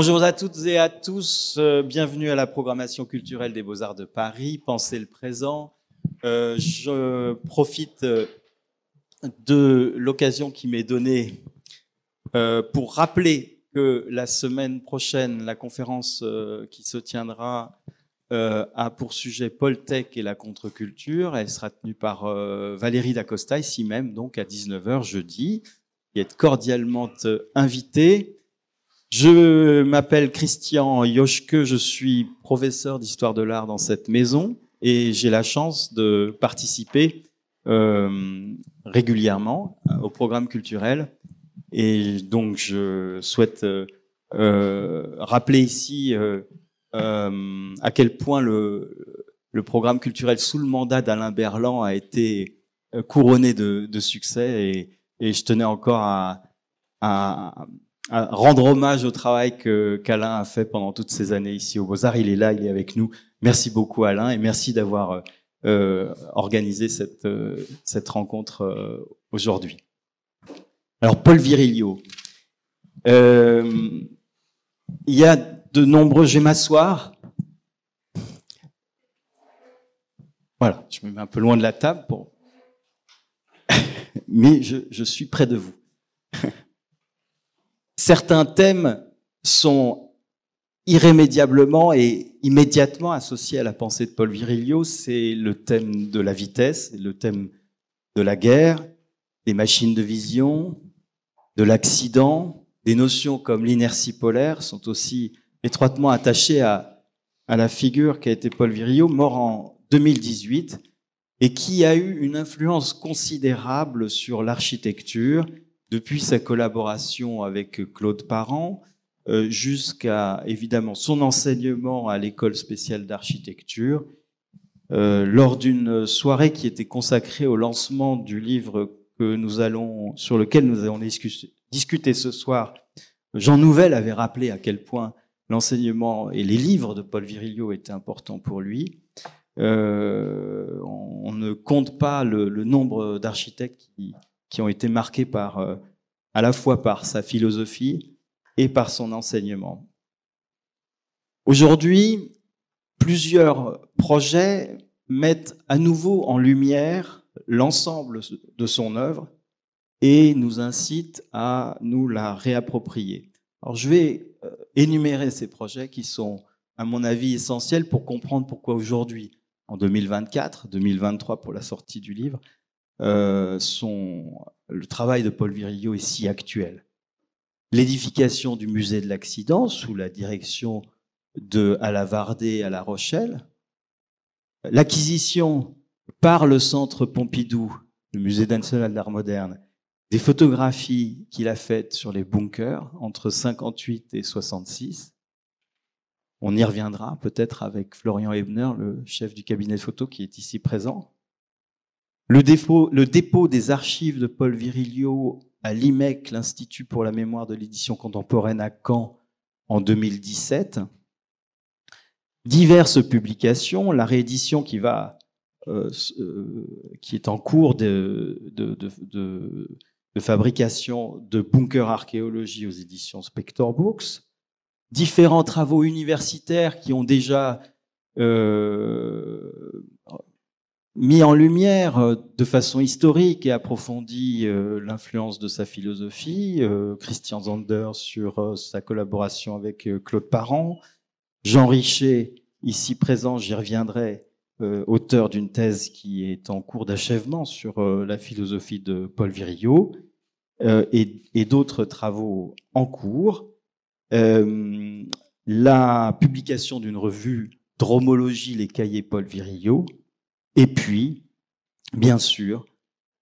Bonjour à toutes et à tous, euh, bienvenue à la programmation culturelle des Beaux-Arts de Paris, Pensez le présent. Euh, je profite euh, de l'occasion qui m'est donnée pour rappeler que la semaine prochaine, la conférence qui se tiendra a pour sujet Poltech et la contre-culture. Elle sera tenue par Valérie Dacosta, ici même, donc à 19h jeudi. Qui est cordialement invitée. Je m'appelle Christian Yoshke, je suis professeur d'histoire de l'art dans cette maison et j'ai la chance de participer euh, régulièrement au programme culturel. Et donc je souhaite euh, euh, rappeler ici euh, euh, à quel point le, le programme culturel sous le mandat d'Alain Berland a été euh, couronné de, de succès et, et je tenais encore à, à, rendre hommage au travail qu'Alain a fait pendant toutes ces années ici au Beaux-Arts. Il est là, il est avec nous. Merci beaucoup Alain et merci d'avoir euh, organisé cette, euh, cette rencontre euh, aujourd'hui. Alors Paul Virilio, il y a de nombreux, je vais m'asseoir. Voilà, je me mets un peu loin de la table pour... mais je, je suis près de vous. Certains thèmes sont irrémédiablement et immédiatement associés à la pensée de Paul Virilio. C'est le thème de la vitesse, le thème de la guerre, des machines de vision, de l'accident. Des notions comme l'inertie polaire sont aussi étroitement attachées à, la figure qui a été Paul Virilio, mort en 2018, et qui a eu une influence considérable sur l'architecture depuis sa collaboration avec Claude Parent, euh, jusqu'à évidemment son enseignement à l'école spéciale d'architecture. Euh, lors d'une soirée qui était consacrée au lancement du livre que nous allons, sur lequel nous allons discuter, ce soir, Jean Nouvel avait rappelé à quel point l'enseignement et les livres de Paul Virilio étaient importants pour lui. Euh, on ne compte pas le nombre d'architectes qui, qui, ont été marqués par, euh, à la fois par sa philosophie et par son enseignement. Aujourd'hui, plusieurs projets mettent à nouveau en lumière l'ensemble de son œuvre et nous incitent à nous la réapproprier. Alors je vais euh, énumérer ces projets qui sont, à mon avis, essentiels pour comprendre pourquoi aujourd'hui, en 2024, 2023 pour la sortie du livre, euh, le travail de Paul Virilio est si actuel. L'édification du musée de l'accident sous la direction de Alavardé à La Rochelle, l'acquisition par le centre Pompidou, le musée national d'art moderne, des photographies qu'il a faites sur les bunkers entre 58 et 66. On y reviendra peut-être avec Florian Ebner, le chef du cabinet de photo qui est ici présent. Le, dépôt des archives de Paul Virilio à l'IMEC, l'Institut pour la mémoire de l'édition contemporaine à Caen, en 2017. Diverses publications, la réédition qui va, euh, euh, qui est en cours de, fabrication de Bunker Archéologie aux éditions Spector Books, différents travaux universitaires qui ont déjà euh, mis en lumière euh, de façon historique et approfondie euh, l'influence de sa philosophie, euh, Christian Zander sur sa collaboration avec Claude Parent, Jean Richet, ici présent, j'y reviendrai, auteur d'une thèse qui est en cours d'achèvement sur la philosophie de Paul Virilio, et, et d'autres travaux en cours. la publication d'une revue Dromologie, les cahiers Paul Virilio, et puis, bien sûr,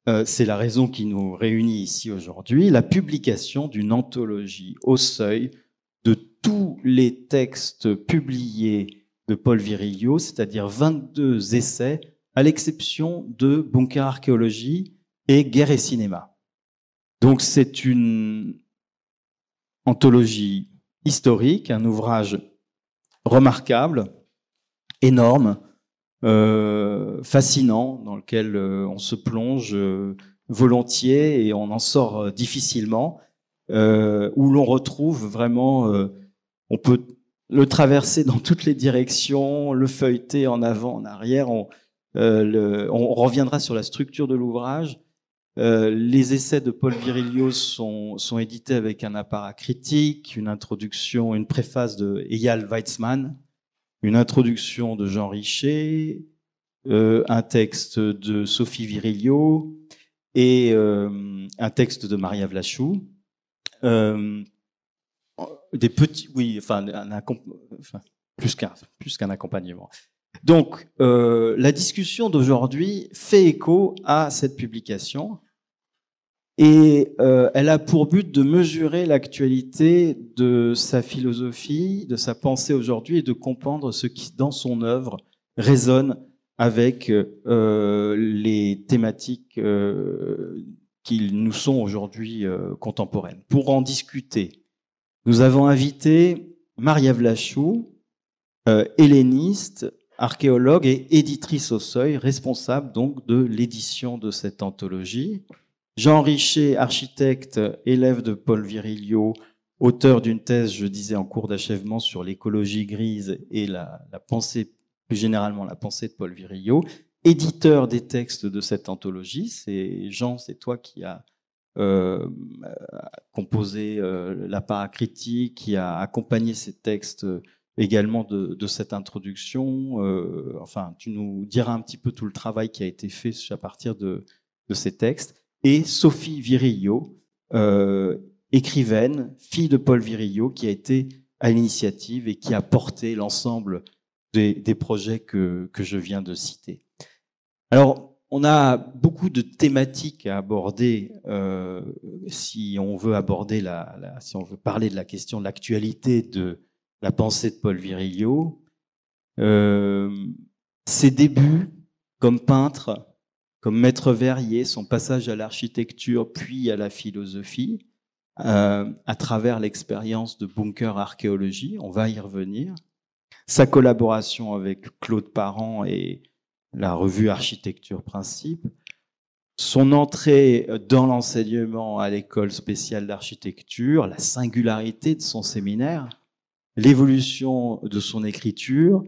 euh, c'est la raison qui nous réunit ici aujourd'hui, la publication d'une anthologie au seuil de tous les textes publiés de Paul Virilio, c'est-à-dire 22 essais, à l'exception de Bunker Archéologie et Guerre et Cinéma. Donc c'est une anthologie historique, un ouvrage remarquable, énorme, fascinant dans lequel euh, on se plonge euh, volontiers et on en sort difficilement, où l'on retrouve vraiment on peut le traverser dans toutes les directions, le feuilleter en avant, en arrière. On, euh, reviendra sur la structure de l'ouvrage. Euh, les essais de Paul Virilio sont, sont, édités avec un apparat critique, une introduction, une préface de Eyal Weizmann, une introduction de Jean Richer, euh, un texte de Sophie Virilio et euh, un texte de Maria Vlachou. Euh, des petits, oui, enfin, enfin plus qu'un plus qu'un accompagnement. Donc, la discussion d'aujourd'hui fait écho à cette publication et euh, elle a pour but de mesurer l'actualité de sa philosophie, de sa pensée aujourd'hui et de comprendre ce qui, dans son œuvre, résonne avec euh, les thématiques euh, qui nous sont aujourd'hui euh, contemporaines. Pour en discuter, nous avons invité Maria Vlachou, euh, helléniste, archéologue et éditrice au seuil, responsable donc de l'édition de cette anthologie. Jean Richer, architecte, élève de Paul Virilio, auteur d'une thèse, je disais, en cours d'achèvement sur l'écologie grise et la, pensée, plus généralement la pensée de Paul Virilio, éditeur des textes de cette anthologie. C'est Jean, c'est toi qui as euh, composé euh, la critique, qui a accompagné ces textes également de, cette introduction. Euh, enfin, tu nous diras un petit peu tout le travail qui a été fait à partir de ces textes et Sophie Virillo, euh, écrivaine, fille de Paul Virillo, qui a été à l'initiative et qui a porté l'ensemble des, projets que, que je viens de citer. Alors, on a beaucoup de thématiques à aborder euh, si on veut aborder la, si on veut parler de la question de l'actualité de la pensée de Paul Virilio. Euh, ses débuts comme peintre comme maître verrier, son passage à l'architecture puis à la philosophie, euh, à travers l'expérience de Bunker Archéologie, on va y revenir, sa collaboration avec Claude Parent et la revue Architecture Principe, son entrée dans l'enseignement à l'école spéciale d'architecture, la singularité de son séminaire, l'évolution de son écriture,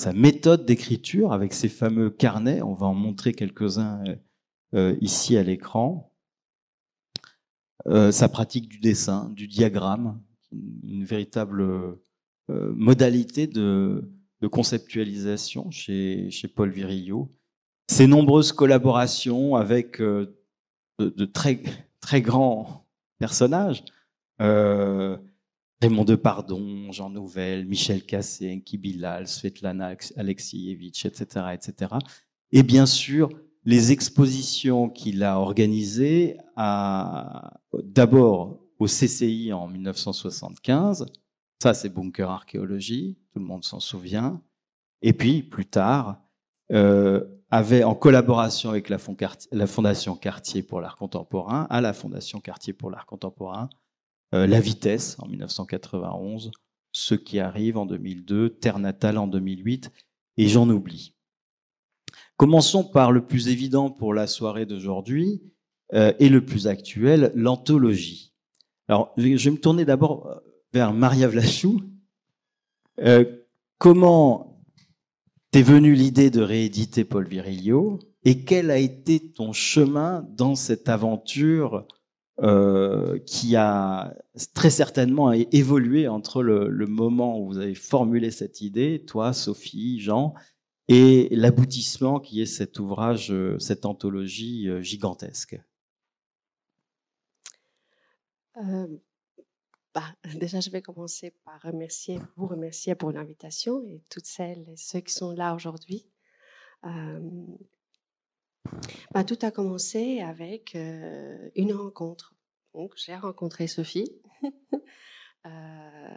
sa méthode d'écriture avec ses fameux carnets. On va en montrer quelques-uns euh, euh, ici à l'écran. Euh, sa pratique du dessin, du diagramme, une véritable modalité de, conceptualisation chez, Paul Virillo. Ses nombreuses collaborations avec de, très, très grands personnages. Raymond Depardon, Jean Nouvel, Michel Cassé, Enki Bilal, Svetlana Alexievitch, etc., etc. Et bien sûr, les expositions qu'il a organisées d'abord au CCI en 1975. Ça, c'est Bunker Archéologie, tout le monde s'en souvient. Et puis, plus tard, euh, avait en collaboration avec la, Fondation Cartier pour l'art contemporain, à la Fondation Cartier pour l'art contemporain, la vitesse en 1991, Ce qui arrive en 2002, Terre natale en 2008, et j'en oublie. Commençons par le plus évident pour la soirée d'aujourd'hui euh, et le plus actuel, l'anthologie. Alors, je vais me tourner d'abord euh, vers Maria Vlachou. comment t'es venue l'idée de rééditer Paul Virilio et quel a été ton chemin dans cette aventure euh, qui a très certainement évolué entre le, moment où vous avez formulé cette idée, toi, Sophie, Jean, et l'aboutissement qui est cet ouvrage, euh, cette anthologie euh, gigantesque. Bah, déjà, je vais commencer par vous remercier pour l'invitation et toutes celles et ceux qui sont là aujourd'hui. Bah, tout a commencé avec une rencontre. Donc, j'ai rencontré Sophie en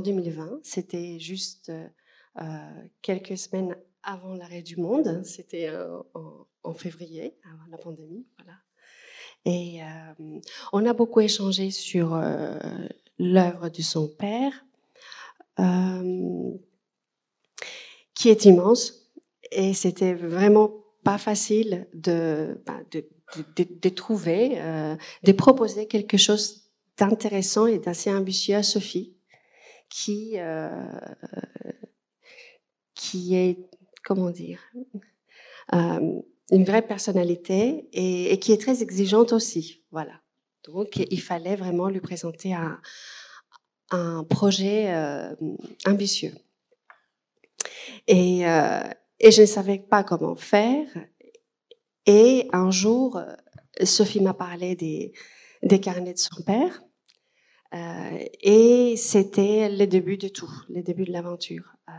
2020. C'était juste quelques semaines avant l'arrêt du monde. C'était en, février, avant la pandémie. Voilà. Et on a beaucoup échangé sur l'œuvre de son père, qui est immense. Et c'était vraiment pas facile de, bah, de, trouver, euh, de proposer quelque chose d'intéressant et d'assez ambitieux à Sophie. qui, qui est, comment dire, une vraie personnalité et, qui est très exigeante aussi. Voilà. Donc, il fallait vraiment lui présenter un, un projet ambitieux. Et, et je ne savais pas comment faire. Et un jour, Sophie m'a parlé des, des carnets de son père. Euh, et c'était le début de tout, le début de l'aventure. Euh,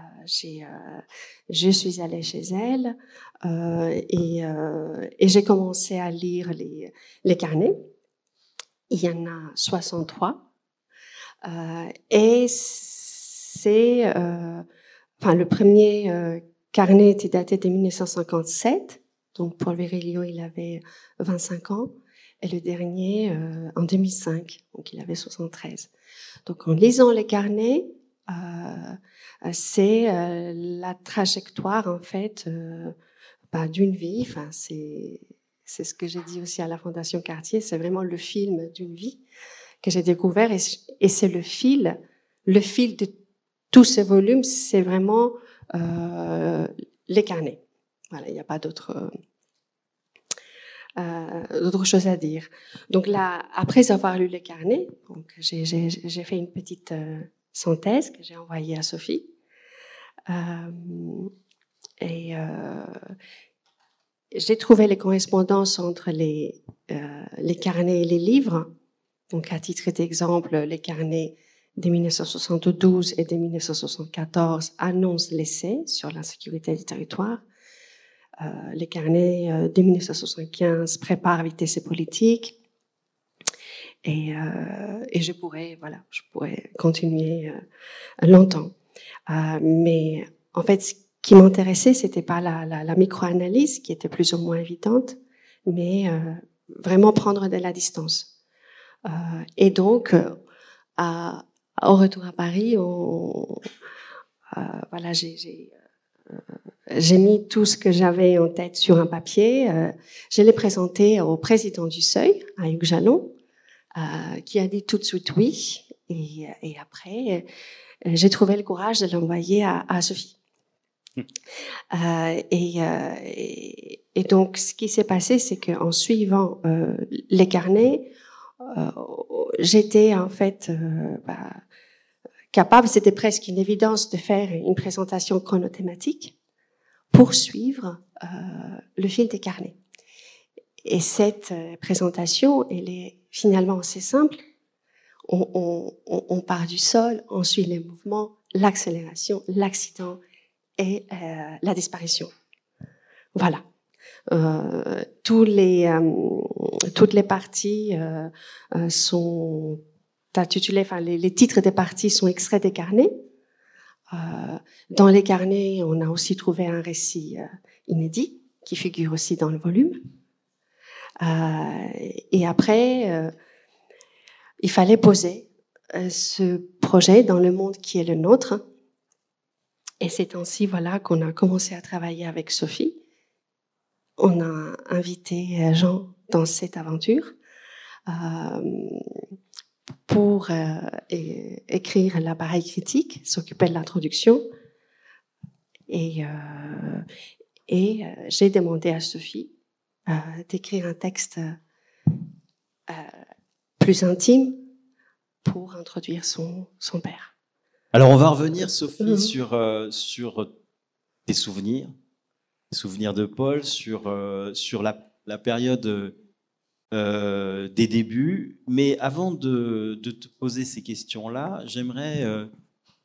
euh, je suis allée chez elle et, et j'ai commencé à lire les, les carnets. Il y en a 63. et c'est, enfin, le premier carnet était daté de 1957. Donc, Paul Virilio, il avait 25 ans et le dernier euh, en 2005, donc il avait 73. Donc en lisant les carnets, euh, c'est euh, la trajectoire en fait euh, bah, d'une vie. Enfin, c'est c'est ce que j'ai dit aussi à la Fondation Cartier. C'est vraiment le film d'une vie que j'ai découvert et, et c'est le fil, le fil de tous ces volumes, c'est vraiment euh, les carnets. Voilà, il n'y a pas d'autre euh, d'autres choses à dire. Donc là, après avoir lu les carnets, donc j'ai, fait une petite euh, synthèse que j'ai envoyée à Sophie. Euh, et euh, j'ai trouvé les correspondances entre les, euh, les carnets et les livres. Donc à titre d'exemple, les carnets de 1972 et de 1974 annoncent l'essai sur l'insécurité du territoire. Euh, les carnets euh, de 1975 préparent vitesse politique. Et, euh, et je pourrais, voilà, je pourrais continuer longtemps. mais en fait, ce qui m'intéressait, c'était pas la, la, la micro-analyse qui était plus ou moins évidente, mais vraiment prendre de la distance. Euh, et donc, à, au retour à Paris, on, euh, voilà, j'ai j'ai mis tout ce que j'avais en tête sur un papier. Euh, je l'ai présenté au président du Seuil, à Hugues Jalon, euh, qui a dit tout de suite oui. Et, et après, euh, j'ai trouvé le courage de l'envoyer à, à, Sophie. Euh, et, euh, et, et, donc, ce qui s'est passé, c'est qu'en suivant les carnets, j'étais en fait bah, capable, c'était presque une évidence de faire une présentation chronothématique poursuivre euh, le fil des carnets. Et cette euh, présentation, elle est finalement assez simple. On, part du sol, on suit les mouvements, l'accélération, l'accident et euh, la disparition. Voilà. Euh, euh, toutes les parties euh, sont intitulées, enfin les, les, titres des parties sont extraits des carnets. Dans les carnets, on a aussi trouvé un récit inédit qui figure aussi dans le volume. Et après, il fallait poser ce projet dans le monde qui est le nôtre. Et c'est ainsi voilà qu'on a commencé à travailler avec Sophie. On a invité Jean dans cette aventure. Euh, pour euh, écrire l'appareil critique, s'occuper de l'introduction. Et, euh, et euh, j'ai demandé à Sophie euh, d'écrire un texte euh, plus intime pour introduire son, son père. Alors on va revenir, Sophie, mmh. sur, sur tes souvenirs, souvenirs de Paul, sur, sur la, la période euh, des débuts. Mais avant de, de te poser ces questions-là, j'aimerais euh,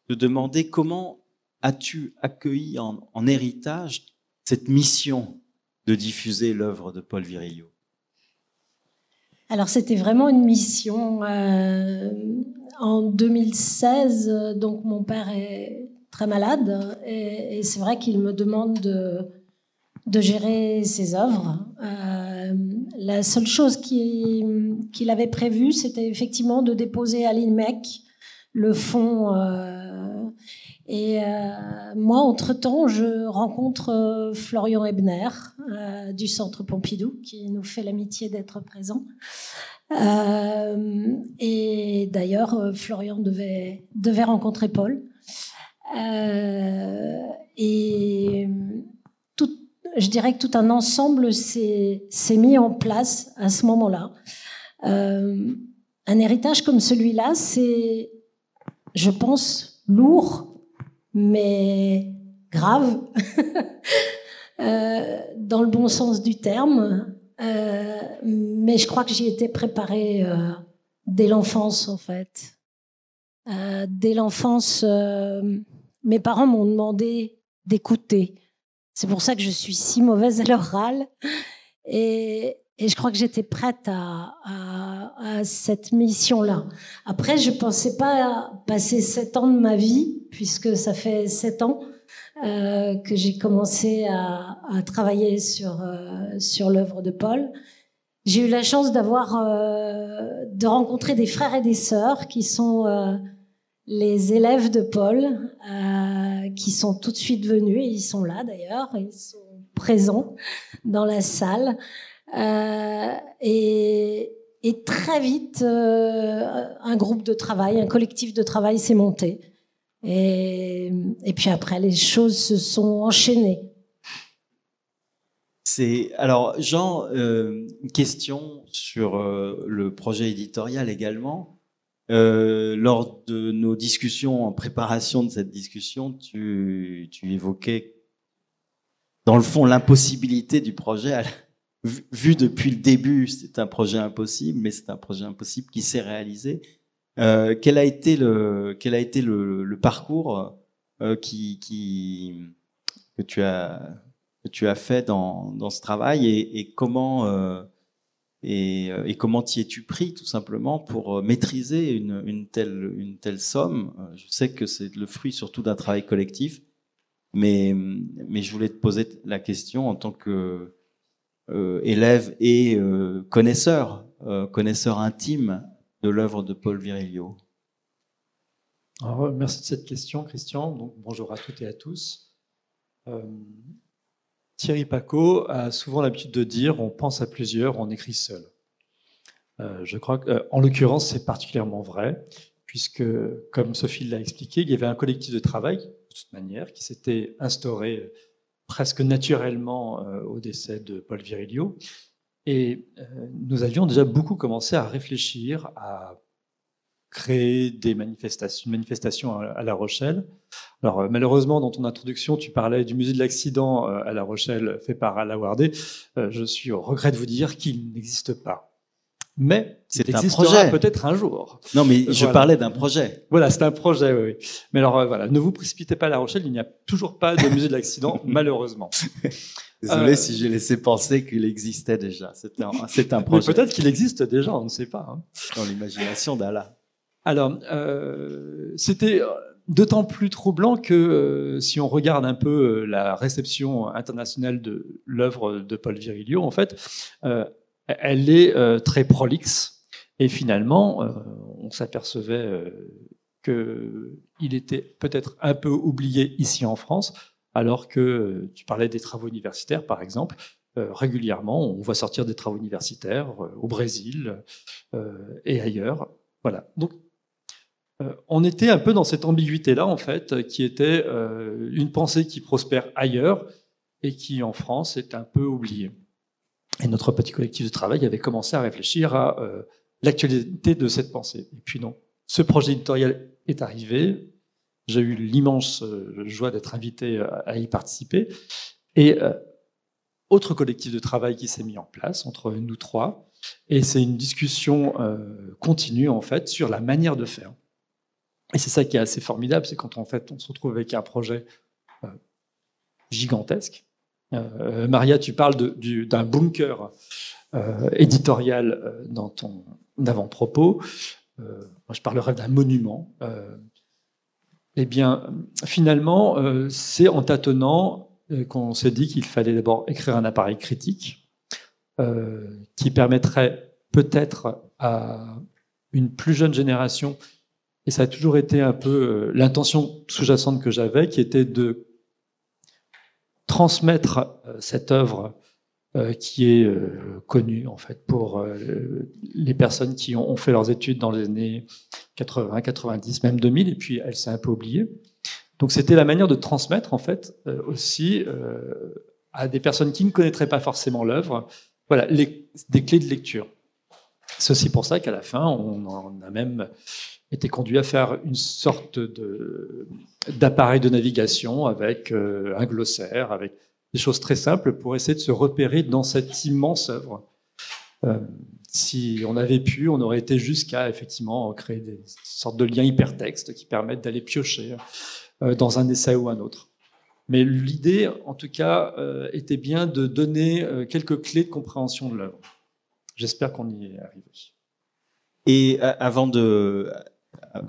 te demander comment as-tu accueilli en, en, héritage cette mission de diffuser l'œuvre de Paul Virilio? Alors c'était vraiment une mission. Euh, en 2016, donc mon père est très malade et c'est vrai qu'il me demande de, de gérer ses œuvres. Euh, la seule chose qu'il avait prévue, c'était effectivement de déposer à l'INMEC le fonds. Euh, et euh, moi, entre-temps, je rencontre Florian Ebner du Centre Pompidou, qui nous fait l'amitié d'être présent. et d'ailleurs, Florian devait, devait rencontrer Paul. et je dirais que tout un ensemble s'est mis en place à ce moment-là. un héritage comme celui-là, c'est, je pense, lourd, mais grave, euh, dans le bon sens du terme. Euh, mais je crois que j'y étais préparée euh, dès l'enfance, en fait. dès l'enfance, mes parents m'ont demandé d'écouter. C'est pour ça que je suis si mauvaise à l'oral. Et, je crois que j'étais prête à, cette mission-là. Après, je pensais pas passer sept ans de ma vie, puisque ça fait sept ans euh, que j'ai commencé à, travailler sur euh, sur l'œuvre de Paul. J'ai eu la chance d'avoir euh, de rencontrer des frères et des sœurs qui sont les élèves de Paul, euh, qui sont tout de suite venus. Et ils sont là d'ailleurs, ils sont présents dans la salle. Euh, et, très vite, euh, un groupe de travail, un collectif de travail s'est monté. Et, puis après, les choses se sont enchaînées. Alors Jean, une question sur le projet éditorial également. Euh, lors de nos discussions en préparation de cette discussion, tu, tu évoquais dans le fond l'impossibilité du projet vu depuis le début, c'est un projet impossible, mais c'est un projet impossible qui s'est réalisé. Euh, quel a été le, quel a été le, le parcours euh, qui, qui, que tu as, que tu as fait dans, dans ce travail et, et comment euh, et, et, comment t'y es-tu pris tout simplement pour maîtriser une, telle, somme? Je sais que c'est le fruit surtout d'un travail collectif, mais, je voulais te poser la question en tant que euh, élève et euh, connaisseur, euh, connaisseur intime de l'œuvre de Paul Virilio Merci de cette question, Christian. Bonjour à toutes et à tous. Thierry Paco a souvent l'habitude de dire on pense à plusieurs, on écrit seul. je crois qu'en l'occurrence, c'est particulièrement vrai, puisque, comme Sophie l'a expliqué, il y avait un collectif de travail, de toute manière, qui s'était instauré presque naturellement euh, au décès de Paul Virilio. Et euh, nous avions déjà beaucoup commencé à réfléchir à créer des manifestations, une manifestation à La Rochelle. Alors euh, malheureusement, dans ton introduction, tu parlais du musée de l'accident à La Rochelle fait par Alain Wardé. Je suis au regret de vous dire qu'il n'existe pas mais c'est un projet peut-être un jour. Non, mais je parlais d'un projet. Voilà, c'est un projet, oui. Mais alors euh, voilà, ne vous précipitez pas à La Rochelle, il n'y a toujours pas de musée de l'accident, malheureusement. Désolé euh, si j'ai laissé penser qu'il existait déjà. C'est un, c'est un projet. peut-être qu'il existe déjà, on ne sait pas. Hein. Dans l'imagination d'Allah. Alors, euh, c'était d'autant plus troublant que euh, si on regarde un peu la réception internationale de l'œuvre de Paul Virilio, en fait, elle est euh, très prolixe. Et finalement, euh, on s'apercevait euh, qu'il était peut-être un peu oublié ici en France, alors que tu parlais des travaux universitaires, par exemple. régulièrement, on voit sortir des travaux universitaires au Brésil et ailleurs. Voilà. Donc, on était un peu dans cette ambiguïté-là, en fait, qui était une pensée qui prospère ailleurs et qui, en France, est un peu oubliée. Et notre petit collectif de travail avait commencé à réfléchir à euh, l'actualité de cette pensée. Et puis non, ce projet éditorial est arrivé. J'ai eu l'immense euh, joie d'être invité à, y participer. Et euh, autre collectif de travail qui s'est mis en place entre nous trois. Et c'est une discussion continue, en fait, sur la manière de faire. Et c'est ça qui est assez formidable, c'est quand en fait on se retrouve avec un projet gigantesque, euh, Maria, tu parles d'un bunker euh, éditorial euh, dans ton avant-propos. moi, je parlerai d'un monument. eh bien, finalement, c'est en tâtonnant qu'on s'est dit qu'il fallait d'abord écrire un appareil critique qui permettrait peut-être à une plus jeune génération, et ça a toujours été un peu l'intention sous-jacente que j'avais, qui était de transmettre euh, cette œuvre qui est connu en fait pour les personnes qui ont, fait leurs études dans les années 80, 90, même 2000, et puis elle s'est un peu oubliée. Donc c'était la manière de transmettre en fait aussi à des personnes qui ne connaîtraient pas forcément l'œuvre, voilà, des clés de lecture. C'est aussi pour ça qu'à la fin, on en a même été conduit à faire une sorte d'appareil de, navigation avec euh, un glossaire, avec des choses très simples pour essayer de se repérer dans cette immense œuvre. Euh, si on avait pu, on aurait été jusqu'à effectivement créer des sortes de liens hypertextes qui permettent d'aller piocher euh, dans un essai ou un autre. Mais l'idée, en tout cas, était bien de donner quelques clés de compréhension de l'œuvre. J'espère qu'on y est arrivé. Et avant de,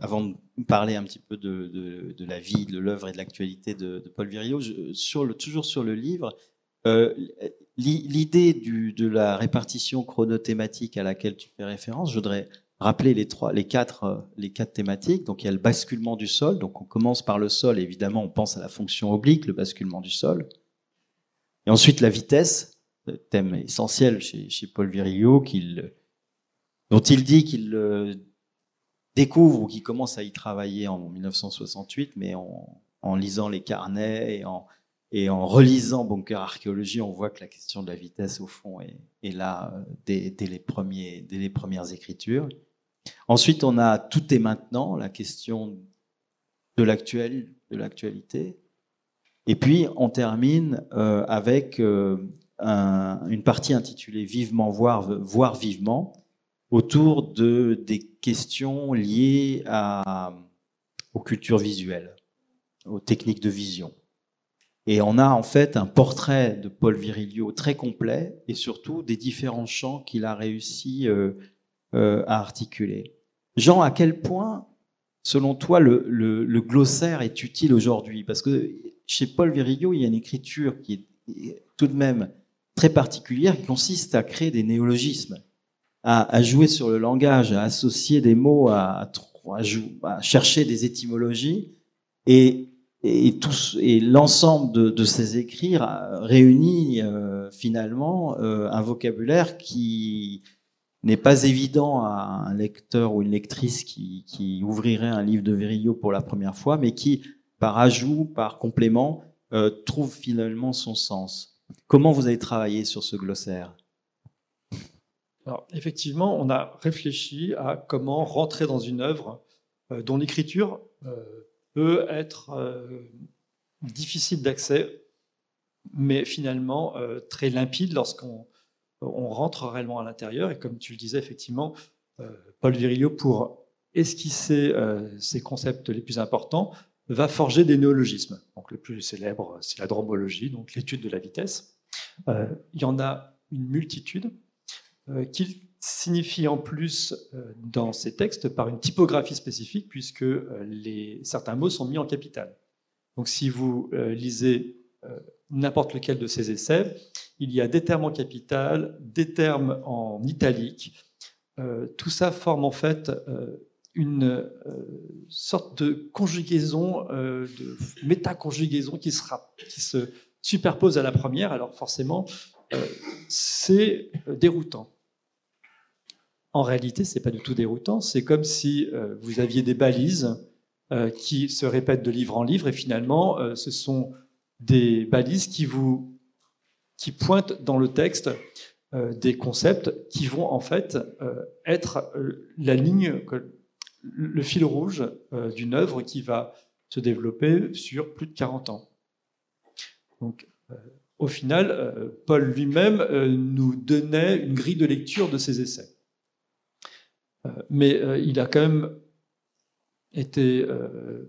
avant de parler un petit peu de, la vie, de l'œuvre et de l'actualité de, Paul Virilio, toujours sur le livre, euh, l'idée de la répartition chronothématique à laquelle tu fais référence, je voudrais rappeler les trois, les quatre, les quatre thématiques. Donc il y a le basculement du sol. Donc on commence par le sol. Évidemment, on pense à la fonction oblique, le basculement du sol. Et ensuite la vitesse, thème essentiel chez, chez Paul Virilio, dont il dit qu'il découvre ou qui commence à y travailler en 1968, mais en, lisant les carnets et en, relisant Bunker Archéologie, on voit que la question de la vitesse, au fond, est, est là euh, dès, les premiers, dès les premières écritures. Ensuite, on a Tout est maintenant, la question de l'actuel, de l'actualité. Et puis, on termine euh, avec euh, une partie intitulée Vivement, voir, voir vivement, autour de, des questions liées à, aux cultures visuelles, aux techniques de vision. Et on a en fait un portrait de Paul Virilio très complet et surtout des différents champs qu'il a réussi euh, euh, à articuler. Jean, à quel point, selon toi, le, le, le glossaire est utile aujourd'hui? Parce que chez Paul Virilio, il y a une écriture qui est tout de même très particulière qui consiste à créer des néologismes à, jouer sur le langage, à associer des mots, à, à, chercher des étymologies. Et, et, et l'ensemble de, de, ces écrits réunit euh, finalement euh, un vocabulaire qui n'est pas évident à un lecteur ou une lectrice qui, qui, ouvrirait un livre de Virilio pour la première fois, mais qui, par ajout, par complément, euh, trouve finalement son sens. Comment vous avez travaillé sur ce glossaire? Alors, effectivement, on a réfléchi à comment rentrer dans une œuvre euh, dont l'écriture euh, peut être euh, difficile d'accès, mais finalement très limpide lorsqu'on on rentre réellement à l'intérieur. Et comme tu le disais, effectivement, Paul Virilio, pour esquisser ses concepts les plus importants, va forger des néologismes. Donc, le plus célèbre, c'est la dromologie, donc l'étude de la vitesse. il y en a une multitude. Euh, qu'il signifie en plus euh, dans ces textes par une typographie spécifique, puisque euh, certains mots sont mis en capital. Donc si vous lisez n'importe lequel de ces essais, il y a des termes en capital, des termes en italique. tout ça forme en fait une sorte de conjugaison, de métaconjugaison qui, qui se superpose à la première. Alors forcément, c'est déroutant. En réalité, ce n'est pas du tout déroutant. C'est comme si euh, vous aviez des balises euh, qui se répètent de livre en livre, et finalement, euh, ce sont des balises qui vous qui pointent dans le texte des concepts qui vont en fait être la ligne, le fil rouge d'une œuvre qui va se développer sur plus de 40 ans. Donc, au final, Paul lui-même nous donnait une grille de lecture de ses essais. Euh, mais euh, il a quand même été euh,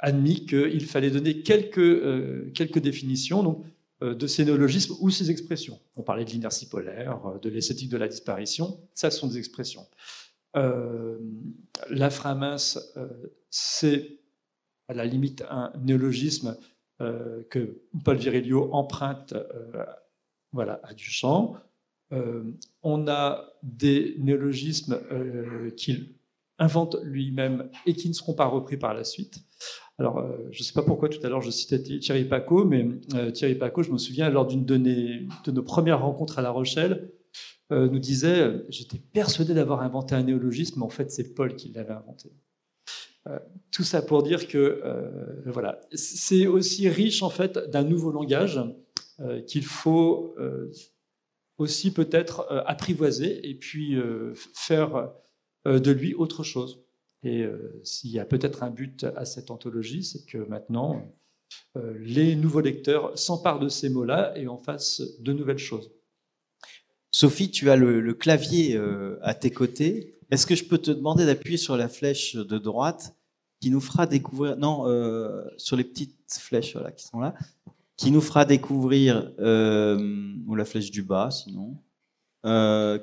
admis qu'il fallait donner quelques, quelques définitions donc, de ces néologismes ou ces expressions. On parlait de l'inertie polaire, de l'esthétique de la disparition, ça sont des expressions. Euh, la mince, c'est à la limite un néologisme que Paul Virilio emprunte voilà, à Duchamp. Euh, on a des néologismes euh, qu'il invente lui-même et qui ne seront pas repris par la suite. Alors, euh, je ne sais pas pourquoi tout à l'heure je citais Thierry Paco, mais Thierry Paco, je me souviens, lors d'une de, de, nos premières rencontres à La Rochelle, nous disait J'étais persuadé d'avoir inventé un néologisme, mais en fait, c'est Paul qui l'avait inventé. tout ça pour dire que voilà, c'est aussi riche en fait d'un nouveau langage qu'il faut aussi peut-être apprivoiser et puis faire de lui autre chose. Et euh, s'il y a peut-être un but à cette anthologie, c'est que maintenant, euh, les nouveaux lecteurs s'emparent de ces mots-là et en fassent de nouvelles choses. Sophie, tu as le, clavier euh, à tes côtés. Est-ce que je peux te demander d'appuyer sur la flèche de droite qui nous fera découvrir, non, sur les petites flèches qui sont là, qui nous fera découvrir, ou la flèche du bas sinon,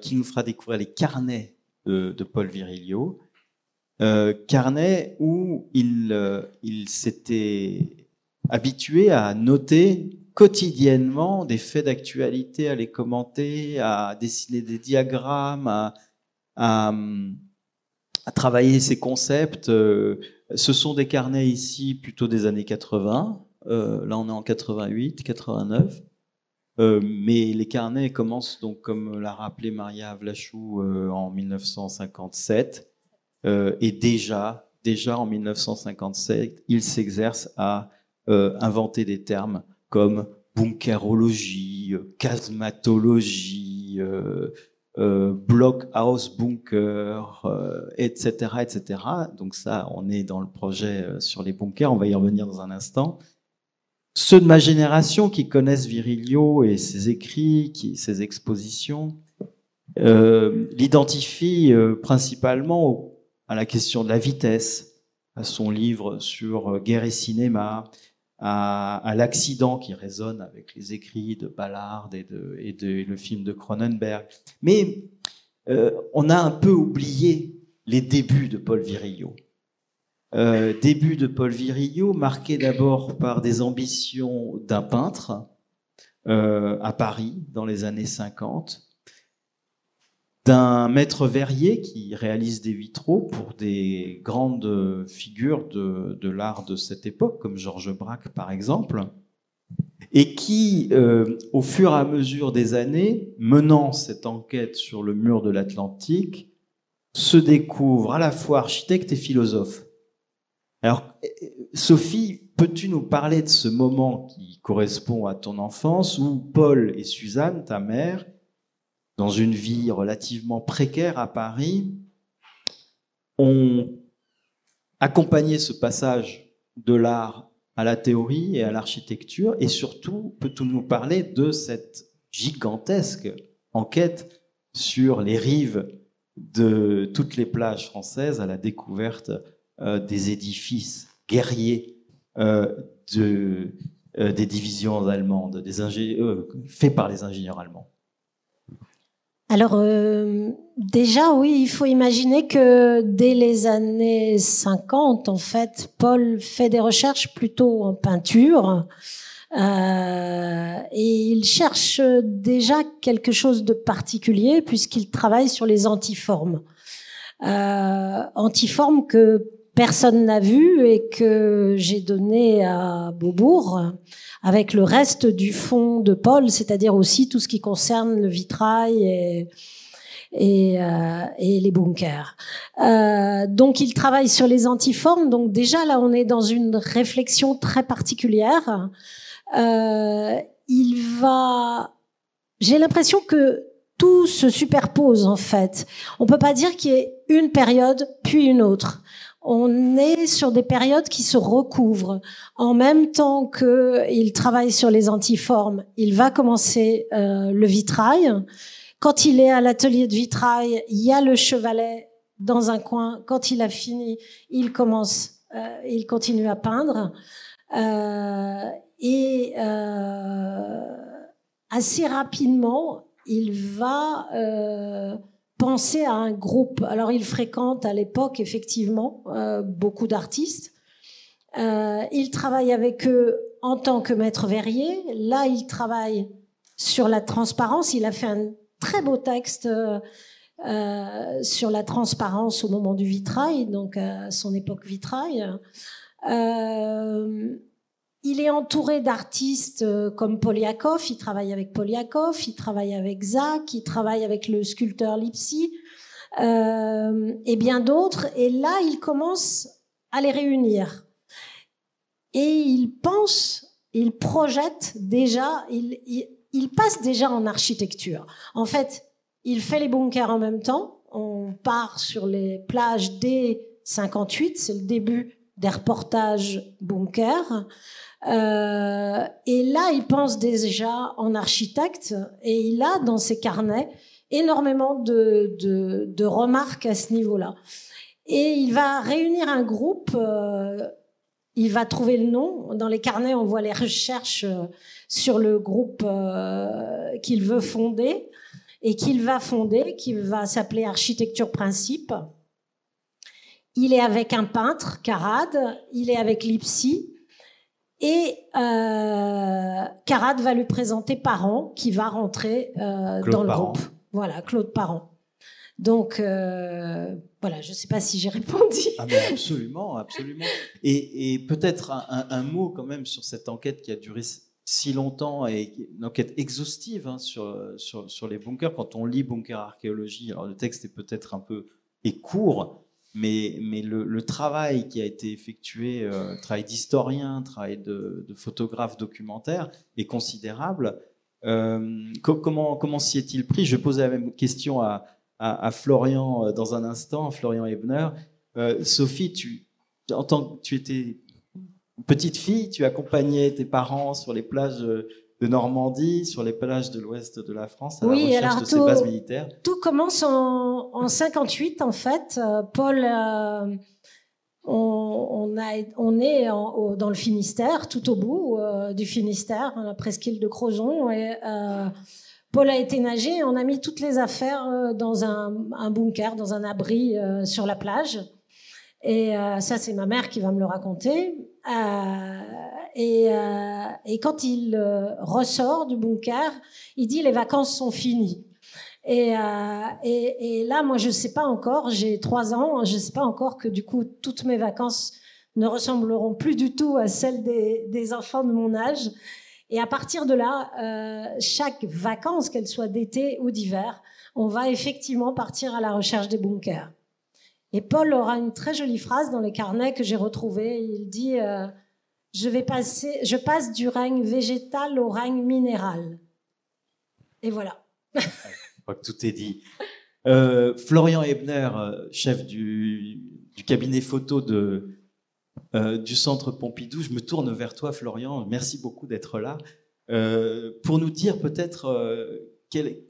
qui nous fera découvrir les carnets de, Paul Virilio euh, carnet où il, euh, s'était habitué à noter quotidiennement des faits d'actualité, à les commenter, à dessiner des diagrammes, à, travailler ses concepts. Euh, ce sont des carnets ici plutôt des années 80. Là, on est en 88, 89. mais les carnets commencent donc, comme l'a rappelé Maria Vlachou, en 1957. Euh, et déjà, déjà en 1957, il s'exerce à euh, inventer des termes comme bunkerologie, casmatologie, euh, blockhouse bunker, etc., etc. Donc ça, on est dans le projet sur les bunkers, on va y revenir dans un instant. Ceux de ma génération qui connaissent Virilio et ses écrits, qui, ses expositions, l'identifient principalement à la question de la vitesse, à son livre sur euh, guerre et cinéma, à, l'accident qui résonne avec les écrits de Ballard et, de, et, le film de Cronenberg. Mais euh, on a un peu oublié les débuts de Paul Virilio. Euh, début de Paul Virilio, marqué d'abord par des ambitions d'un peintre à Paris dans les années 50, d'un maître verrier qui réalise des vitraux pour des grandes figures de, l'art de cette époque, comme Georges Braque par exemple, et qui, euh, au fur et à mesure des années, menant cette enquête sur le mur de l'Atlantique, se découvre à la fois architecte et philosophe. Alors, Sophie, peux-tu nous parler de ce moment qui correspond à ton enfance où Paul et Suzanne, ta mère, dans une vie relativement précaire à Paris, ont accompagné ce passage de l'art à la théorie et à l'architecture, et surtout, peut-on nous parler de cette gigantesque enquête sur les rives de toutes les plages françaises à la découverte des édifices guerriers euh, de, euh, des divisions allemandes, des faits par les ingénieurs allemands alors euh, déjà, oui, il faut imaginer que dès les années 50, en fait, Paul fait des recherches plutôt en peinture. Euh, et il cherche déjà quelque chose de particulier puisqu'il travaille sur les antiformes. Euh, antiformes que personne n'a vu et que j'ai donné à Beaubourg avec le reste du fond de Paul, c'est-à-dire aussi tout ce qui concerne le vitrail et, euh, les bunkers. Euh, donc il travaille sur les antiformes. Donc déjà là, on est dans une réflexion très particulière. Euh, il va. J'ai l'impression que tout se superpose en fait. On peut pas dire qu'il y ait une période puis une autre on est sur des périodes qui se recouvrent. En même temps qu'il travaille sur les antiformes, il va commencer euh, le vitrail. Quand il est à l'atelier de vitrail, il y a le chevalet dans un coin. Quand il a fini, il commence, euh, il continue à peindre. Euh, et assez rapidement, il va penser à un groupe. Alors il fréquente à l'époque effectivement euh, beaucoup d'artistes. Euh, il travaille avec eux en tant que maître verrier. Là, il travaille sur la transparence. Il a fait un très beau texte euh, sur la transparence au moment du vitrail, donc à son époque vitrail. Il est entouré d'artistes euh, comme Polyakov, il travaille avec Polyakov, il travaille avec Zach, il travaille avec le sculpteur Lipsy euh, et bien d'autres. Et là, il commence à les réunir. Et il pense, il projette déjà, il, il, il passe déjà en architecture. En fait, il fait les bunkers en même temps. On part sur les plages dès 58, c'est le début des reportages bunkers. Euh, et là, il pense déjà en architecte et il a dans ses carnets énormément de, remarques à ce niveau-là. Et il va réunir un groupe, euh, il va trouver le nom. Dans les carnets, on voit les recherches euh, sur le groupe qu'il veut fonder et qu'il va fonder, qui va s'appeler Architecture Principe. Il est avec un peintre, Carade, il est avec Lipsy, et euh, va lui présenter Parent, qui va rentrer euh, dans le groupe. Voilà, Claude Parent. Donc, euh, voilà, je ne sais pas si j'ai répondu. Ah ben absolument, absolument. Et, et peut-être un, un, un, mot quand même sur cette enquête qui a duré si longtemps et une enquête exhaustive hein, sur, sur, sur, les bunkers. Quand on lit Bunker Archéologie, alors le texte est peut-être un peu est court, mais, le, travail qui a été effectué, euh, travail d'historien, travail de, photographe documentaire, est considérable. Euh, co comment s'y est-il pris? Je posais la même question à, Florian euh, dans un instant, Florian Ebner. Euh, Sophie, tu, en tant que tu étais petite fille, tu accompagnais tes parents sur les plages de Normandie, sur les plages de l'ouest de la France, à oui, la recherche alors de tout, ces bases militaires. Tout commence en, en 58, en fait. Euh, Paul, euh, on, on, a, on est en, au, dans le Finistère, tout au bout euh, du Finistère, à la presqu'île de Crozon. Et, euh, Paul a été nager, on a mis toutes les affaires dans un, un bunker, dans un abri sur la plage. Et ça, c'est ma mère qui va me le raconter. Euh, et, euh, et, quand il euh, ressort du bunker, il dit les vacances sont finies. Et, euh, et, et, là, moi, je sais pas encore. J'ai trois ans. Je sais pas encore que du coup, toutes mes vacances ne ressembleront plus du tout à celles des, des enfants de mon âge. Et à partir de là, euh, chaque vacances, qu'elles soient d'été ou d'hiver, on va effectivement partir à la recherche des bunkers. Et Paul aura une très jolie phrase dans les carnets que j'ai retrouvés. Il dit euh, je passe du règne végétal au règne minéral. Et voilà. Je crois que tout est dit. Euh, Florian Ebner, chef du, cabinet photo euh, du centre Pompidou, je me tourne vers toi, Florian. Merci beaucoup d'être là. Euh, pour nous dire peut-être euh,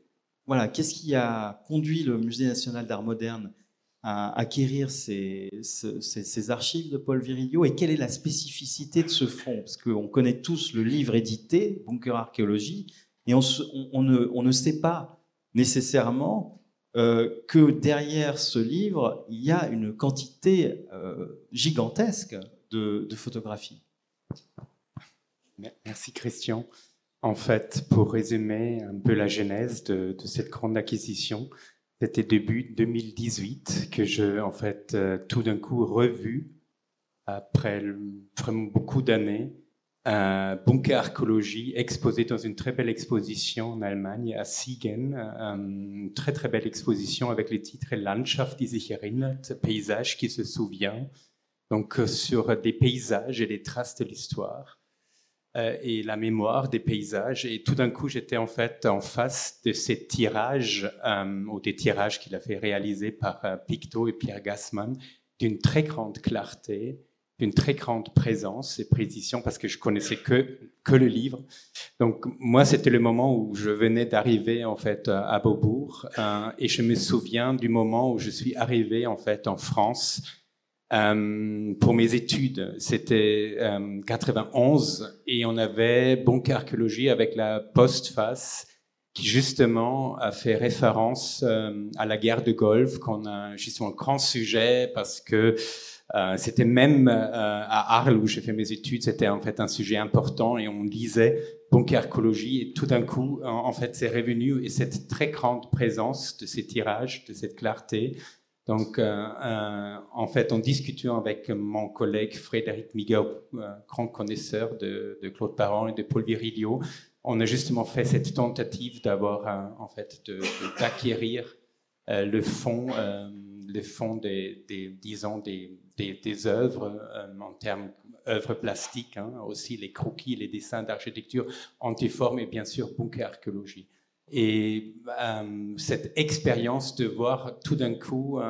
voilà, qu'est-ce qui a conduit le Musée national d'art moderne à acquérir ces, ces, archives de Paul Virilio et quelle est la spécificité de ce fonds? Parce qu'on connaît tous le livre édité, Bunker Archéologie, et on, ne, on, ne, sait pas nécessairement euh, que derrière ce livre, il y a une quantité euh, gigantesque de, photographies. Merci Christian. En fait, pour résumer un peu la genèse de cette grande acquisition, c'était début 2018 que je, en fait, euh, tout d'un coup revu, après vraiment beaucoup d'années, un bunker archéologie exposé dans une très belle exposition en Allemagne, à Siegen. Une très très belle exposition avec les titres Landschaft, die sich erinnert, paysage qui se souvient. Donc euh, sur des paysages et des traces de l'histoire et la mémoire des paysages. Et tout d'un coup, j'étais en fait en face de ces tirages, euh, ou des tirages qu'il a fait réaliser par euh, Picto et Pierre Gassman, d'une très grande clarté, d'une très grande présence et précision, parce que je connaissais que, que le livre. Donc, moi, c'était le moment où je venais d'arriver, en fait, à Beaubourg, euh, et je me souviens du moment où je suis arrivé, en fait, en France, euh, pour mes études. C'était euh, 91 et on avait Banque Archéologie avec la postface qui justement a fait référence euh, à la guerre de Golfe, qu'on a justement un grand sujet parce que Euh, c'était même à Arles où j'ai fait mes études, c'était en fait un sujet important et on lisait bunker archéologie et tout d'un coup, en, fait, c'est revenu et cette très grande présence de ces tirages, de cette clarté. Donc, euh, en fait, en discutant avec mon collègue Frédéric Miguel, grand connaisseur de, de, Claude Parent et de Paul Virilio, on a justement fait cette tentative d'avoir, en fait, d'acquérir le fond, le fond des, disons, des œuvres euh, en termes œuvres plastiques, hein, aussi les croquis, les dessins d'architecture antiforme et bien sûr bunker archéologie. Et euh, cette expérience de voir tout d'un coup, euh,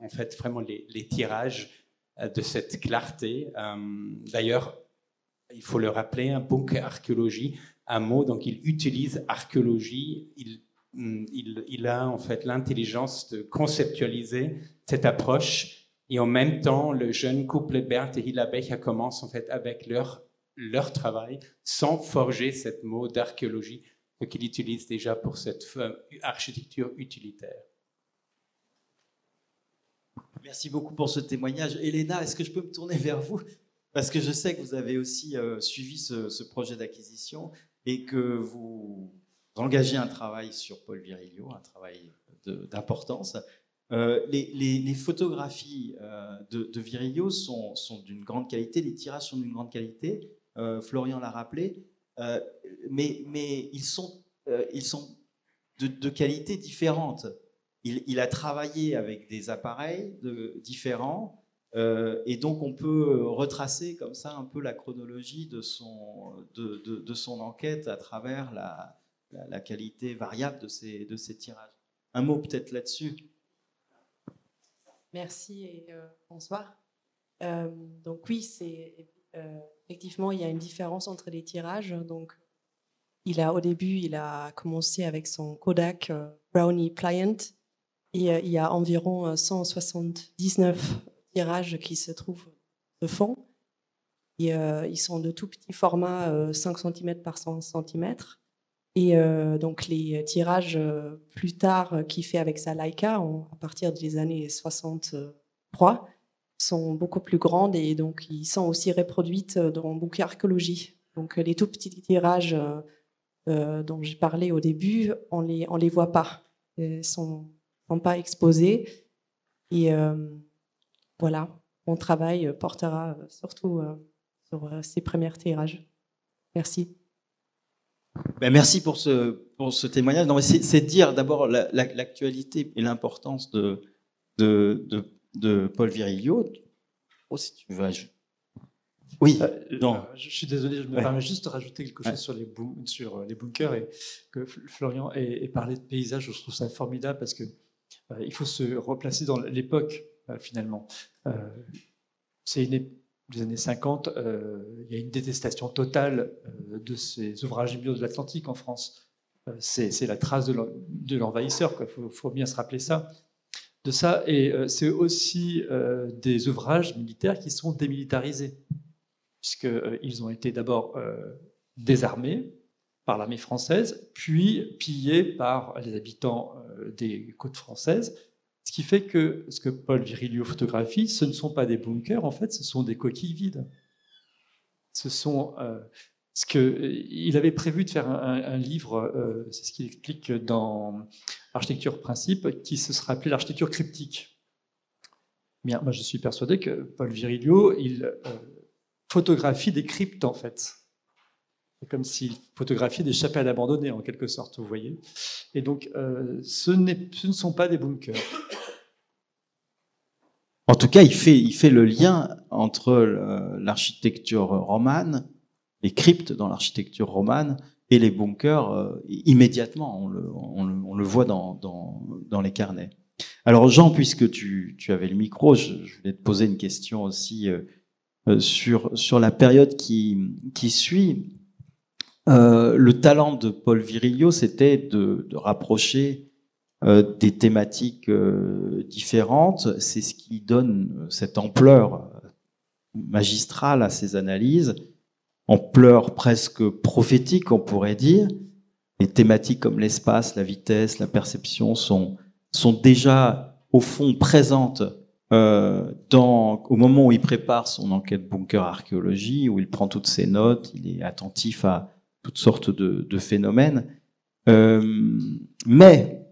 en fait, vraiment les, tirages de cette clarté. D'ailleurs, il faut le rappeler, un bunker archéologie, un mot, donc il utilise archéologie, il, il, a en fait l'intelligence de conceptualiser cette approche et en même temps, le jeune couple Berthe et Hilla Becher commence en fait avec leur, leur travail sans forger cette mot d'archéologie qu'il utilise déjà pour cette architecture utilitaire. Merci beaucoup pour ce témoignage. Elena, est-ce que je peux me tourner vers vous? Parce que je sais que vous avez aussi euh, suivi ce, projet d'acquisition et que vous engagez un travail sur Paul Virilio, un travail d'importance. Euh, les, photographies euh, de, Virilio sont, d'une grande qualité, les tirages sont d'une grande qualité, Florian l'a rappelé, mais, ils sont, de, qualité différente. Il, a travaillé avec des appareils différents, et donc on peut retracer comme ça un peu la chronologie de son, enquête à travers la, qualité variable de ces tirages. Un mot peut-être là-dessus Merci et euh, bonsoir. Euh, donc oui, c'est euh, effectivement il y a une différence entre les tirages. Donc il a au début il a commencé avec son Kodak Brownie Pliant et il y a environ 179 tirages qui se trouvent de fond. Ils sont de tout petit format, 5 cm par 100 cm. Et euh, donc les tirages euh, plus tard euh, qu'il fait avec sa Leica, à partir des années 63, sont beaucoup plus grandes et donc ils sont aussi reproduites dans beaucoup archéologie. Donc les tout petits tirages dont j'ai parlé au début, on les on les voit pas, ils sont, sont pas exposés. Et voilà, mon travail portera surtout sur ces premiers tirages. Merci. Ben, merci pour ce, pour ce témoignage. C'est dire d'abord l'actualité et l'importance de, de, Paul Virilio. Oh, si tu veux. Oui, euh, non. Euh, je suis désolé, je me permets juste de rajouter quelque chose sur, les sur euh, les bunkers et que Florian ait, parlé de paysage. Je trouve ça formidable parce que il faut se replacer dans l'époque finalement. C'est une, des années 50, euh, il y a une détestation totale euh, de ces ouvrages bibliaux de l'Atlantique en France. Euh, c'est la trace de l'envahisseur, il faut, bien se rappeler ça. De ça, et c'est aussi des ouvrages militaires qui sont démilitarisés, puisqu'ils ont été d'abord désarmés par l'armée française, puis pillés par les habitants des côtes françaises, ce qui fait que ce que Paul Virilio photographie, ce ne sont pas des bunkers, en fait, ce sont des coquilles vides. Ce sont euh, ce que il avait prévu de faire un, livre, euh, c'est ce qu'il explique dans Architecture Principe, qui se sera appelé l'architecture cryptique. Bien, moi, je suis persuadé que Paul Virilio, il euh, photographie des cryptes, en fait. C'est comme s'il photographiait des chapelles abandonnées, en quelque sorte, vous voyez. Et donc, ce, ce ne sont pas des bunkers. En tout cas, il fait, il fait le lien entre l'architecture romane, les cryptes dans l'architecture romane et les bunkers euh, immédiatement. On le, on, le, voit dans, dans, dans, les carnets. Alors Jean, puisque tu, tu avais le micro, je, voulais te poser une question aussi euh, euh, sur, sur la période qui, qui suit. le talent de Paul Virilio, c'était de, de rapprocher euh, des thématiques euh, différentes. C'est ce qui donne cette ampleur magistrale à ces analyses, ampleur presque prophétique, on pourrait dire. Les thématiques comme l'espace, la vitesse, la perception sont, sont déjà au fond présentes euh, au moment où il prépare son enquête bunker archéologie, où il prend toutes ses notes, il est attentif à toutes sortes de, de phénomènes. Euh, mais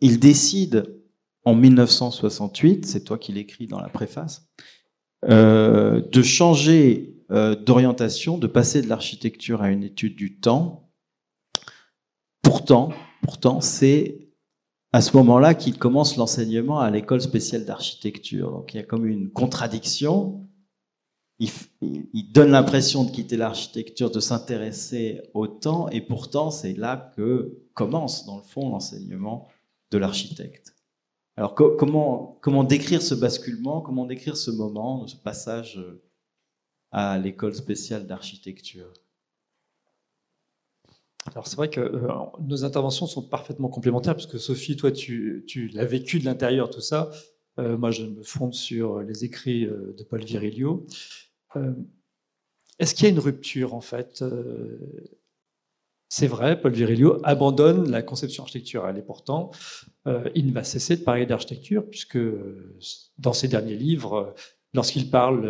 il décide en 1968, c'est toi qui l'écris dans la préface, euh, de changer euh, d'orientation, de passer de l'architecture à une étude du temps. Pourtant, pourtant, c'est à ce moment-là qu'il commence l'enseignement à l'école spéciale d'architecture. Donc il y a comme une contradiction. Il, donne l'impression de quitter l'architecture, de s'intéresser au temps, et pourtant c'est là que commence, dans le fond, l'enseignement de l'architecte. Alors comment, comment décrire ce basculement, comment décrire ce moment, ce passage euh, à l'école spéciale d'architecture alors c'est vrai que euh, nos interventions sont parfaitement complémentaires, puisque Sophie, toi, tu, tu l'as vécu de l'intérieur, tout ça. Euh, moi, je me fonde sur les écrits euh, de Paul Virilio. Est-ce qu'il y a une rupture, en fait C'est vrai, Paul Virilio abandonne la conception architecturale, et pourtant, il ne va cesser de parler d'architecture, puisque dans ses derniers livres, lorsqu'il parle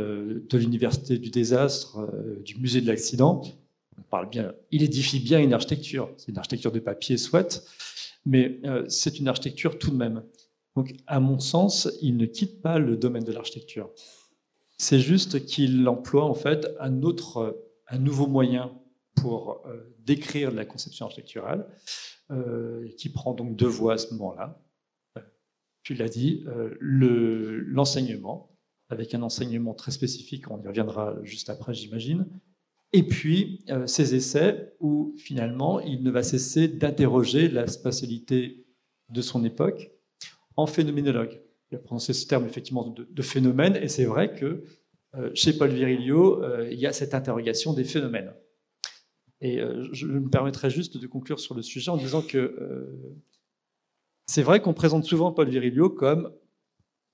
de l'université du désastre, du musée de l'accident, il édifie bien une architecture. C'est une architecture de papier, soit, mais euh, c'est une architecture tout de même. Donc, à mon sens, il ne quitte pas le domaine de l'architecture. C'est juste qu'il emploie en fait un autre, un nouveau moyen pour euh, décrire la conception architecturale, euh, qui prend donc deux voies à ce moment-là. Tu l'as dit, l'enseignement, avec un enseignement très spécifique, on y reviendra juste après, j'imagine, et puis euh, ces essais où finalement il ne va cesser d'interroger la spatialité de son époque en phénoménologue. Il a prononcé ce terme effectivement de, phénomène, et c'est vrai que euh, chez Paul Virilio, euh, il y a cette interrogation des phénomènes. Et je me permettrai juste de conclure sur le sujet en disant que c'est vrai qu'on présente souvent Paul Virilio comme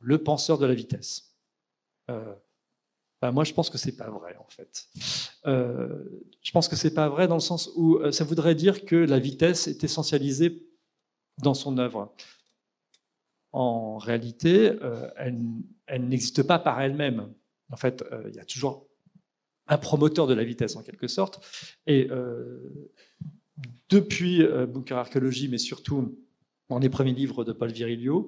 le penseur de la vitesse. Ben, moi, je pense que c'est pas vrai, en fait. Euh, je pense que c'est pas vrai dans le sens où euh, ça voudrait dire que la vitesse est essentialisée dans son œuvre. En réalité, euh, elle, elle n'existe pas par elle-même. En fait, il y a toujours un promoteur de la vitesse, en quelque sorte. Et depuis Bunker Archéologie, mais surtout dans les premiers livres de Paul Virilio,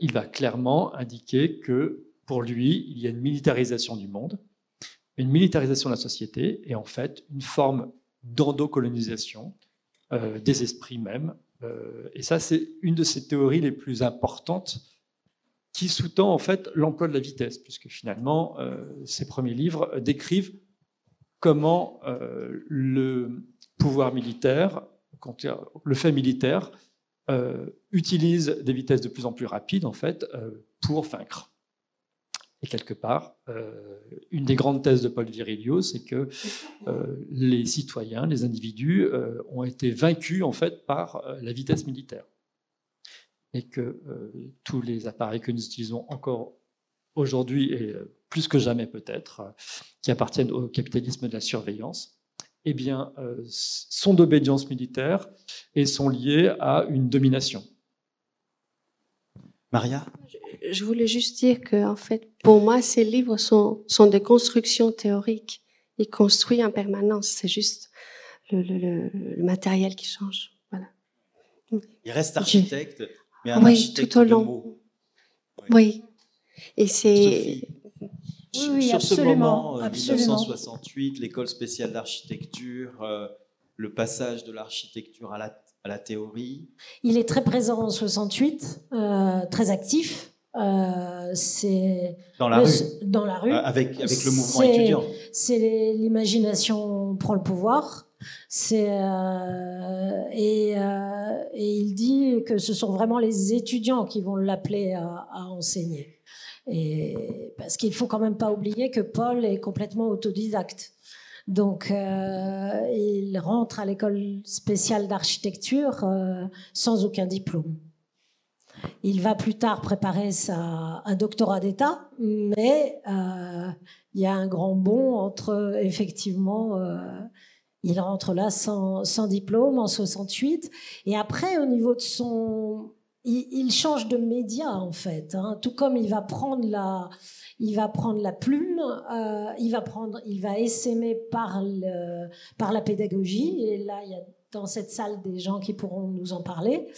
il va clairement indiquer que pour lui, il y a une militarisation du monde, une militarisation de la société et en fait une forme d'endocolonisation euh, des esprits même. Euh, et ça, c'est une de ces théories les plus importantes qui sous-tend en fait l'emploi de la vitesse, puisque finalement, euh, ces premiers livres décrivent comment le pouvoir militaire, le fait militaire, utilise des vitesses de plus en plus rapides en fait pour vaincre. Et quelque part, euh, une des grandes thèses de Paul Virilio, c'est que euh, les citoyens, les individus, euh, ont été vaincus en fait par la vitesse militaire, et que tous les appareils que nous utilisons encore aujourd'hui et plus que jamais peut-être, qui appartiennent au capitalisme de la surveillance, eh bien, sont d'obédience militaire et sont liés à une domination. Maria? Je voulais juste dire que, en fait, pour moi, ces livres sont, sont des constructions théoriques. Ils construisent en permanence. C'est juste le, le, le, matériel qui change. Voilà. Il reste architecte, mais un oui, architecte tout au long. de mots. Oui. Et c'est. Oui, sur ce moment, 1968, euh, l'école spéciale d'architecture, euh, le passage de l'architecture à la, à la, théorie. Il est très présent en 68, euh, très actif. Euh, c'est dans la rue, dans la rue, euh, avec avec le mouvement étudiant. C'est l'imagination prend le pouvoir. C'est euh, et, et, il dit que ce sont vraiment les étudiants qui vont l'appeler à, à, enseigner. Et parce qu'il faut quand même pas oublier que Paul est complètement autodidacte. Donc, il rentre à l'école spéciale d'architecture sans aucun diplôme. Il va plus tard préparer sa, un doctorat d'État, mais euh, il y a un grand bond entre, effectivement, euh, il rentre là sans, diplôme en 68. Et après, au niveau de son... il, change de média en fait. Hein. Tout comme il va prendre la, il va prendre la plume, euh, il va prendre, il va essaimer par le, par la pédagogie. Et là, il y a dans cette salle des gens qui pourront nous en parler.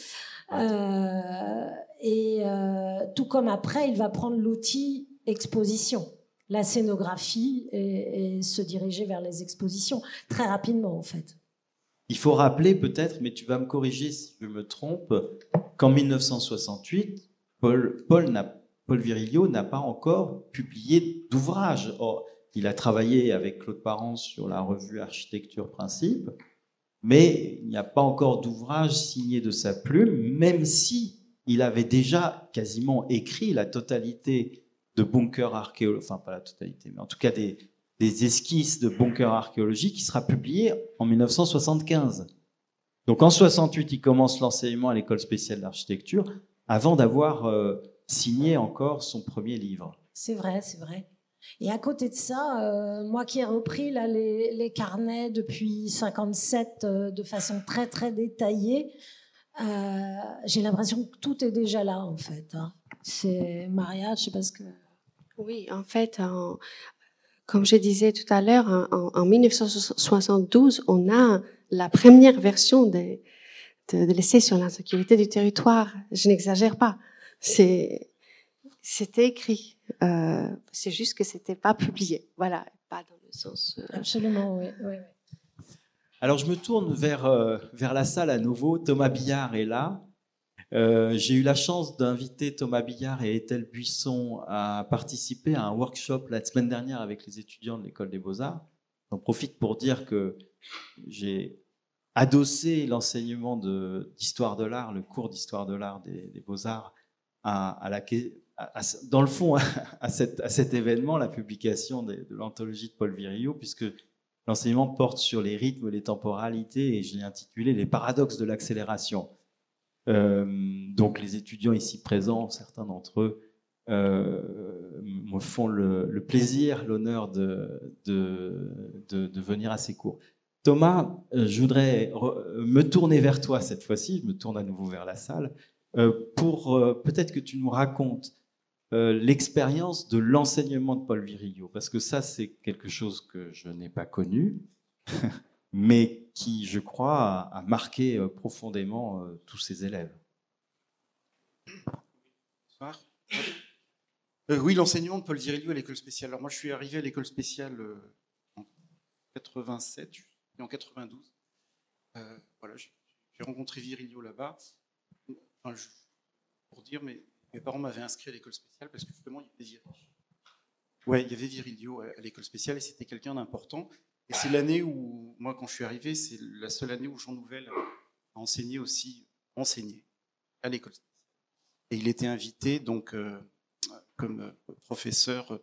Euh, et euh, tout comme après, il va prendre l'outil exposition, la scénographie et, et se diriger vers les expositions très rapidement en fait. Il faut rappeler peut-être, mais tu vas me corriger si je me trompe, qu'en 1968, Paul, Paul, Paul Virilio n'a pas encore publié d'ouvrage. il a travaillé avec Claude Parent sur la revue Architecture Principe, mais il n'y a pas encore d'ouvrage signé de sa plume, même si il avait déjà quasiment écrit la totalité de bunkers archéologiques, enfin pas la totalité, mais en tout cas des, des esquisses de bunkers archéologiques qui sera publié en 1975. Donc en 68, il commence l'enseignement à l'école spéciale d'architecture avant d'avoir euh, signé encore son premier livre. C'est vrai, c'est vrai. Et à côté de ça, euh, moi qui ai repris les, carnets depuis 57 euh, de façon très très détaillée, j'ai l'impression que tout est déjà là en fait. Hein. C'est Maria, je sais pas ce que. Oui, en fait, comme je disais tout à l'heure, en, 1972, on a la première version de, de, l'essai sur l'insécurité du territoire. Je n'exagère pas. C'est, c'était écrit. Euh, c'est juste que c'était pas publié. Voilà, pas dans le sens. Euh, Absolument, oui. oui, Alors je me tourne vers, euh, vers la salle à nouveau. Thomas Billard est là. Euh, j'ai eu la chance d'inviter Thomas Billard et Ethel Buisson à participer à un workshop la semaine dernière avec les étudiants de l'école des beaux-arts. J'en profite pour dire que j'ai adossé l'enseignement d'histoire de, l'art, le cours d'histoire de l'art des, beaux-arts, à, la, dans le fond, à, cet événement, la publication de, l'anthologie de Paul Virilio, puisque l'enseignement porte sur les rythmes, les temporalités, et je l'ai intitulé Les paradoxes de l'accélération. Euh, donc les étudiants ici présents, certains d'entre eux, euh, me font le, plaisir, l'honneur de, de, venir à ces cours. Thomas, euh, je voudrais me tourner vers toi cette fois-ci, je me tourne à nouveau vers la salle, pour peut-être que tu nous racontes l'expérience de l'enseignement de Paul Virilio, parce que ça, c'est quelque chose que je n'ai pas connu. mais qui, je crois, a, marqué euh, profondément euh, tous ses élèves. Bonsoir. Euh, oui, l'enseignement de Paul Virilio à l'école spéciale. Alors moi, je suis arrivé à l'école spéciale en 87 et en 92. voilà, j'ai rencontré Virilio là-bas. pour dire, mais mes parents m'avaient inscrit à l'école spéciale parce que justement, il y avait Virilio. Ouais, il y avait Virilio à l'école spéciale et c'était quelqu'un d'important. Et c'est l'année où, moi, quand je suis arrivé, c'est la seule année où Jean Nouvel a enseigné aussi, enseigné à l'école. Et il était invité, donc, euh, comme euh, professeur, à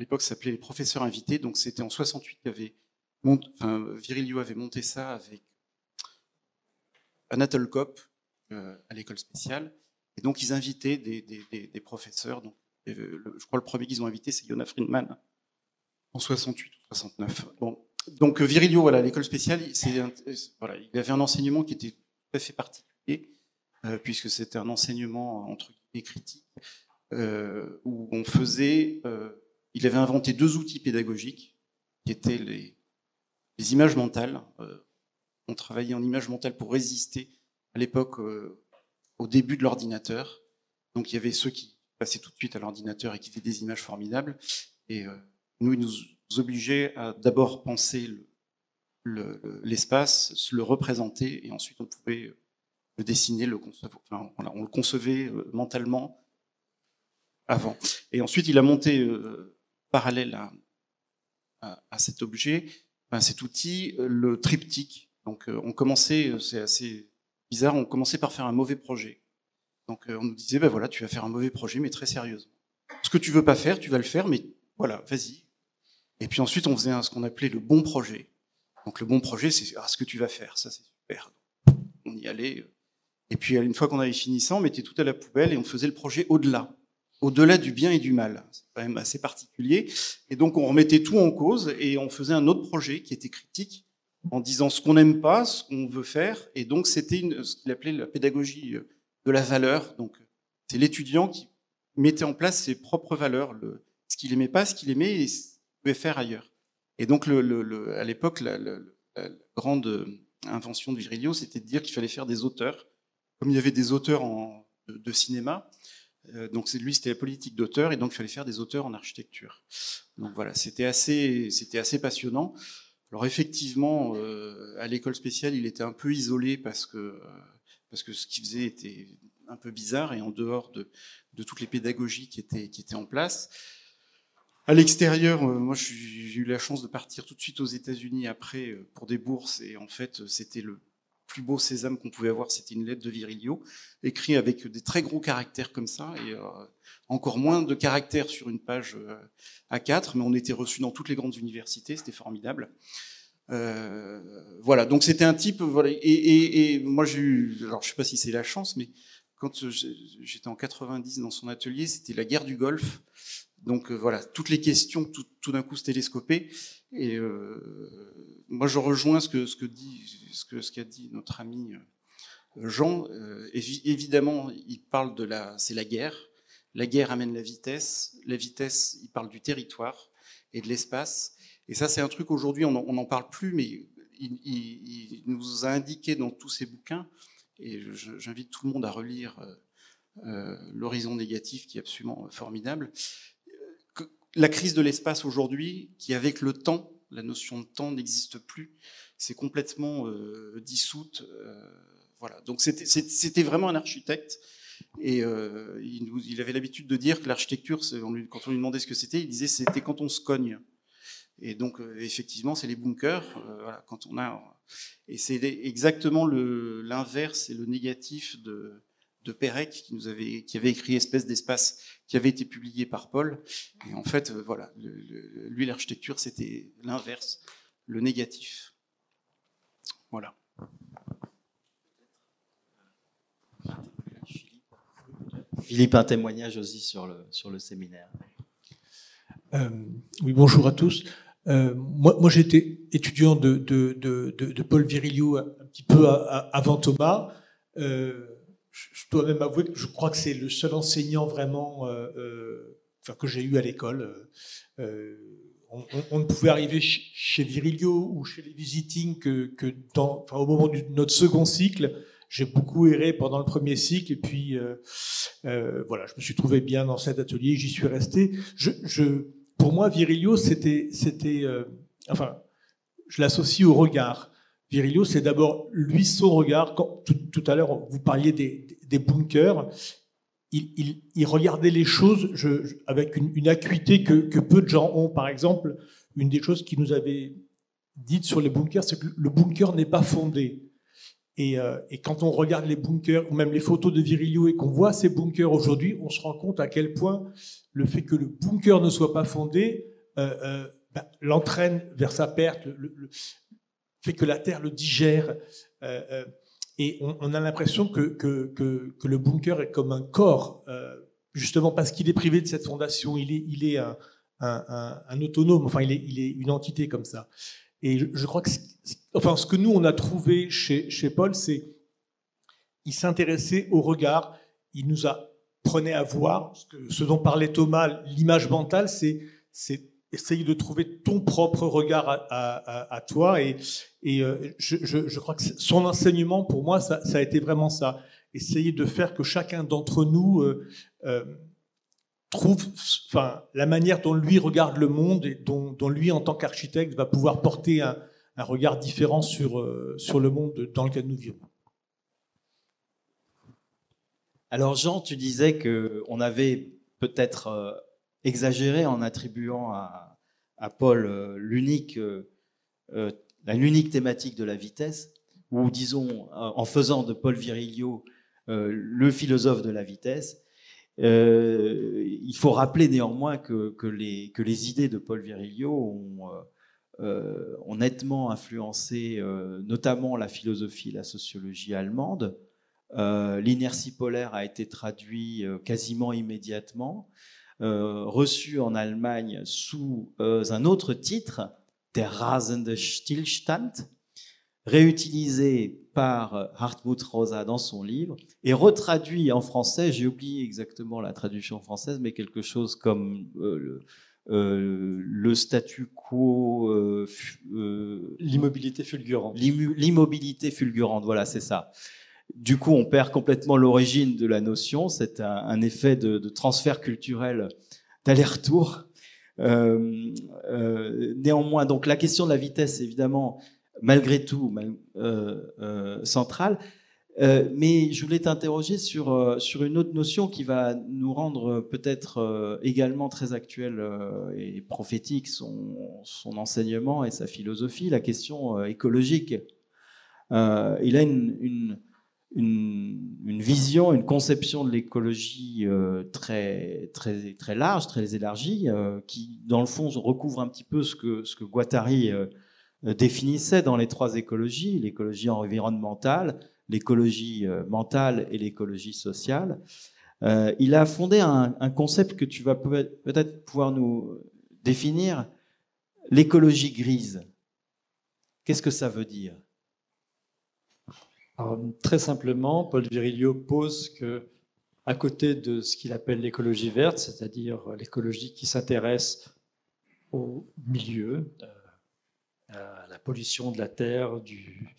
l'époque, ça s'appelait les professeurs invités, donc c'était en 68 avait enfin, Virilio avait monté ça avec Anatole Kopp euh, à l'école spéciale. Et donc, ils invitaient des, professeurs. Donc, je crois le premier qu'ils ont invité, c'est Yona Friedman en 68 ou 69. Bon, donc Virilio, voilà, l'école spéciale, voilà, il avait un enseignement qui était tout à fait particulier, euh, puisque c'était un enseignement entre guillemets critique, euh, où on faisait, euh, il avait inventé deux outils pédagogiques, qui étaient les images mentales. on travaillait en images mentales pour résister à l'époque au début de l'ordinateur. Donc il y avait ceux qui passaient tout de suite à l'ordinateur et qui faisaient des images formidables, et nous, ils nous obligeait à d'abord penser l'espace, le, le représenter, et ensuite on pouvait le dessiner, le concevoir, enfin, on le concevait euh, mentalement avant. Et ensuite, il a monté euh, parallèle à, cet objet, à cet outil, euh, le triptyque. Donc, on commençait, c'est assez bizarre, on commençait par faire un mauvais projet. Donc, on nous disait, ben voilà, tu vas faire un mauvais projet, mais très sérieusement. Ce que tu veux pas faire, tu vas le faire, mais voilà, vas-y, et puis ensuite, on faisait ce qu'on appelait le bon projet. Donc le bon projet, c'est ah, ce que tu vas faire, ça c'est super. On y allait. Et puis une fois qu'on avait fini ça, on mettait tout à la poubelle et on faisait le projet au-delà, au-delà du bien et du mal. C'est quand même assez particulier. Et donc on remettait tout en cause et on faisait un autre projet qui était critique en disant ce qu'on n'aime pas, ce qu'on veut faire. Et donc c'était ce qu'il appelait la pédagogie de de la valeur. Donc, c'est l'étudiant qui mettait en place ses propres valeurs, le, ce qu'il aimait pas, ce qu'il aimait et ce qu'il pouvait faire ailleurs. Et donc, à l'époque, la, grande invention de Virilio, c'était de dire qu'il fallait faire des auteurs. Comme il y avait des auteurs de, cinéma, euh, donc lui, c'était la politique d'auteur, et donc il fallait faire des auteurs en architecture. Donc voilà, c'était assez passionnant. Alors effectivement, euh, à l'école spéciale, il était un peu isolé parce que euh, parce que ce qu'il faisait était un peu bizarre et en dehors de, de toutes les pédagogies qui étaient qui étaient en place. À l'extérieur, euh, moi j'ai eu la chance de partir tout de suite aux États-Unis après euh, pour des bourses et en fait c'était le plus beau sésame qu'on pouvait avoir, c'était une lettre de Virilio, écrit avec des très gros caractères comme ça, et euh, encore moins de caractères sur une page euh, A4, mais on était reçus dans toutes les grandes universités, c'était formidable. Euh, voilà, donc c'était un type, et moi j'ai eu, alors je sais pas si c'est la chance, mais quand j'étais en 90 dans son atelier, c'était la guerre du Golfe, donc euh, voilà, toutes les questions tout, d'un coup se télescopaient. Et euh, moi, je rejoins ce que ce dit qu'a dit notre ami euh, Jean. Évidemment, il parle de la, c'est la guerre. La guerre amène la vitesse. La vitesse, il parle du territoire et de l'espace. Et ça, c'est un truc aujourd'hui, on n'en parle plus, mais il, nous a indiqué dans tous ses bouquins, et j'invite tout le monde à relire L'horizon négatif, qui est absolument formidable. La crise de l'espace aujourd'hui, qui avec le temps, la notion de temps n'existe plus, c'est complètement euh, dissoute. Euh, voilà. Donc c'était vraiment un architecte. Et euh, il, avait l'habitude de dire que l'architecture, quand on lui demandait ce que c'était, il disait c'était quand on se cogne. Et donc effectivement, c'est les bunkers. Quand on a et c'est exactement l'inverse et le négatif de, de Pérec qui nous avait qui avait écrit Espèce d'espace qui avait été publié par Paul. Et en fait euh, voilà le, le, lui l'architecture c'était l'inverse le négatif. Voilà. Philippe un témoignage aussi sur le sur le séminaire. Euh, oui bonjour à tous. Euh, moi, moi j'étais étudiant de, de, de, de, Paul Virilio un petit peu à, à, avant Thomas. Euh, je dois même avouer que je crois que c'est le seul enseignant vraiment euh, euh, que j'ai eu à l'école. Euh, on, ne pouvait arriver chez Virilio ou chez les visiting que, au moment de notre second cycle. J'ai beaucoup erré pendant le premier cycle et puis voilà, je me suis trouvé bien dans cet atelier, j'y suis resté. Pour moi, Virilio, c'était, enfin, je l'associe au regard. Virilio, c'est d'abord lui son regard. Tout, à l'heure, vous parliez des, bunkers. Il, regardait les choses avec une, acuité que, peu de gens ont. Par exemple, une des choses qu'il nous avait dites sur les bunkers, c'est que le bunker n'est pas fondé. Et, euh, et, quand on regarde les bunkers, ou même les photos de Virilio, et qu'on voit ces bunkers aujourd'hui, on se rend compte à quel point le fait que le bunker ne soit pas fondé euh, euh, ben, l'entraîne vers sa perte, fait que la terre le digère. Euh, euh, et on, a l'impression que, que, que, le bunker est comme un corps, euh, justement parce qu'il est privé de cette fondation, il est, il est un, un, autonome, enfin il est, il est une entité comme ça. Et je, crois que, enfin, ce que nous on a trouvé chez, chez Paul, c'est il s'intéressait au regard, il nous a prenait à voir ce, ce dont parlait Thomas, l'image mentale, c'est essayer de trouver ton propre regard à, toi. Et, euh, je, crois que son enseignement, pour moi, ça, a été vraiment ça. Essayer de faire que chacun d'entre nous euh, euh, trouve enfin, la manière dont lui regarde le monde et dont, lui, en tant qu'architecte, va pouvoir porter un, regard différent sur, sur le monde dans lequel nous vivons. Alors Jean, tu disais qu'on avait peut-être exagéré en attribuant à, Paul euh, l'unique, euh, l'unique thématique de la vitesse, ou disons en faisant de Paul Virilio le philosophe de la vitesse. il faut rappeler néanmoins que, que, les, idées de Paul Virilio ont, nettement influencé notamment la philosophie et la sociologie allemande. Euh, L'inertie polaire a été traduit euh, quasiment immédiatement, euh, reçu en Allemagne sous euh, un autre titre, Der rasende Stillstand, réutilisé par Hartmut Rosa dans son livre et retraduit en français, j'ai oublié exactement la traduction française, mais quelque chose comme le, le, statu quo. l'immobilité fulgurante. L'immobilité fulgurante, voilà, c'est ça. Du coup, on perd complètement l'origine de la notion. C'est un, effet de, transfert culturel d'aller-retour. Euh, euh, néanmoins, donc la question de la vitesse, évidemment, malgré tout, euh, centrale. mais je voulais t'interroger sur, sur une autre notion qui va nous rendre peut-être également très actuelle et prophétique son, enseignement et sa philosophie, la question écologique. il a une, vision, une conception de l'écologie euh, très, très, très large, très élargie, euh, qui, dans le fond, recouvre un petit peu ce que, Guattari euh, définissait dans les trois écologies, l'écologie environnementale, l'écologie mentale et l'écologie sociale. il a fondé un, concept que tu vas peut-être pouvoir nous définir, l'écologie grise. Qu'est-ce que ça veut dire? Très simplement, Paul Virilio pose que, à côté de ce qu'il appelle l'écologie verte, c'est-à-dire l'écologie qui s'intéresse au milieu, euh, à la pollution de la terre, du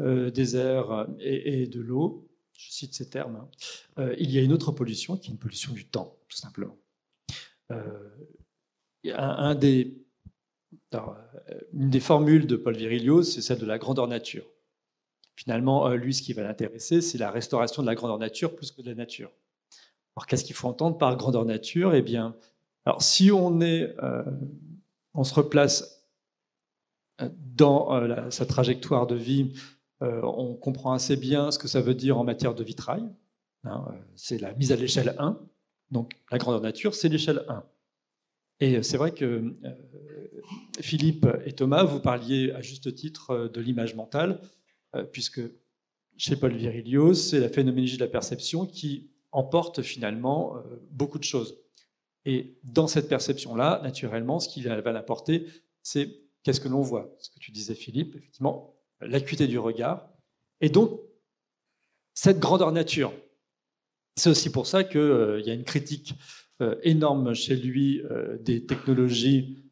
euh, désert et, de l'eau, je cite ces termes, hein, euh, il y a une autre pollution qui est une pollution du temps, tout simplement. Des, une des formules de Paul Virilio, c'est celle de la grandeur nature. Finalement, euh, lui, ce qui va l'intéresser, c'est la restauration de la grandeur nature plus que de la nature. Alors, qu'est-ce qu'il faut entendre par grandeur nature? Eh bien, alors, si on, euh, se replace euh, dans sa trajectoire de vie, on comprend assez bien ce que ça veut dire en matière de vitrail. Hein, c'est la mise à l'échelle 1. Donc, la grandeur nature, c'est l'échelle 1. Et c'est vrai que Philippe et Thomas, vous parliez à juste titre de l'image mentale. Euh, puisque chez Paul Virilio, c'est la phénoménologie de la perception qui emporte finalement euh, beaucoup de choses. Et dans cette perception-là, naturellement, ce qui va l'apporter, c'est qu'est-ce que l'on voit? Ce que tu disais, Philippe, effectivement, l'acuité du regard. Et donc, cette grandeur nature. C'est aussi pour ça qu'il euh, y a une critique énorme chez lui des technologies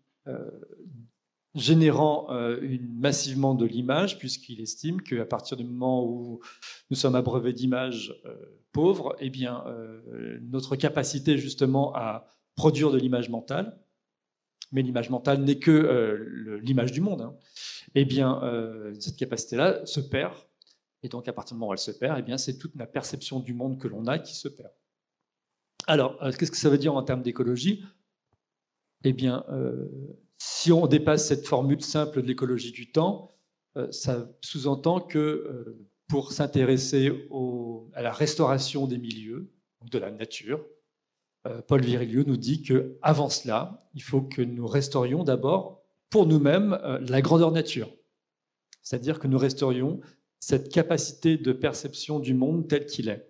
générant euh, massivement de l'image, puisqu'il estime qu'à partir du moment où nous sommes abreuvés d'images euh, pauvres, eh bien, euh, notre capacité justement à produire de l'image mentale, mais l'image mentale n'est que l'image du monde, hein, eh bien, cette capacité-là se perd. Et donc, à partir du moment où elle se perd, eh c'est toute la perception du monde que l'on a qui se perd. Alors, qu'est-ce que ça veut dire en termes d'écologie? Eh bien, si on dépasse cette formule simple de l'écologie du temps, euh, ça sous-entend que euh, pour s'intéresser à la restauration des milieux, de la nature, euh, Paul Virilio nous dit que avant cela, il faut que nous restaurions d'abord pour nous-mêmes la grandeur nature. C'est-à-dire que nous restaurions cette capacité de perception du monde tel qu'il est.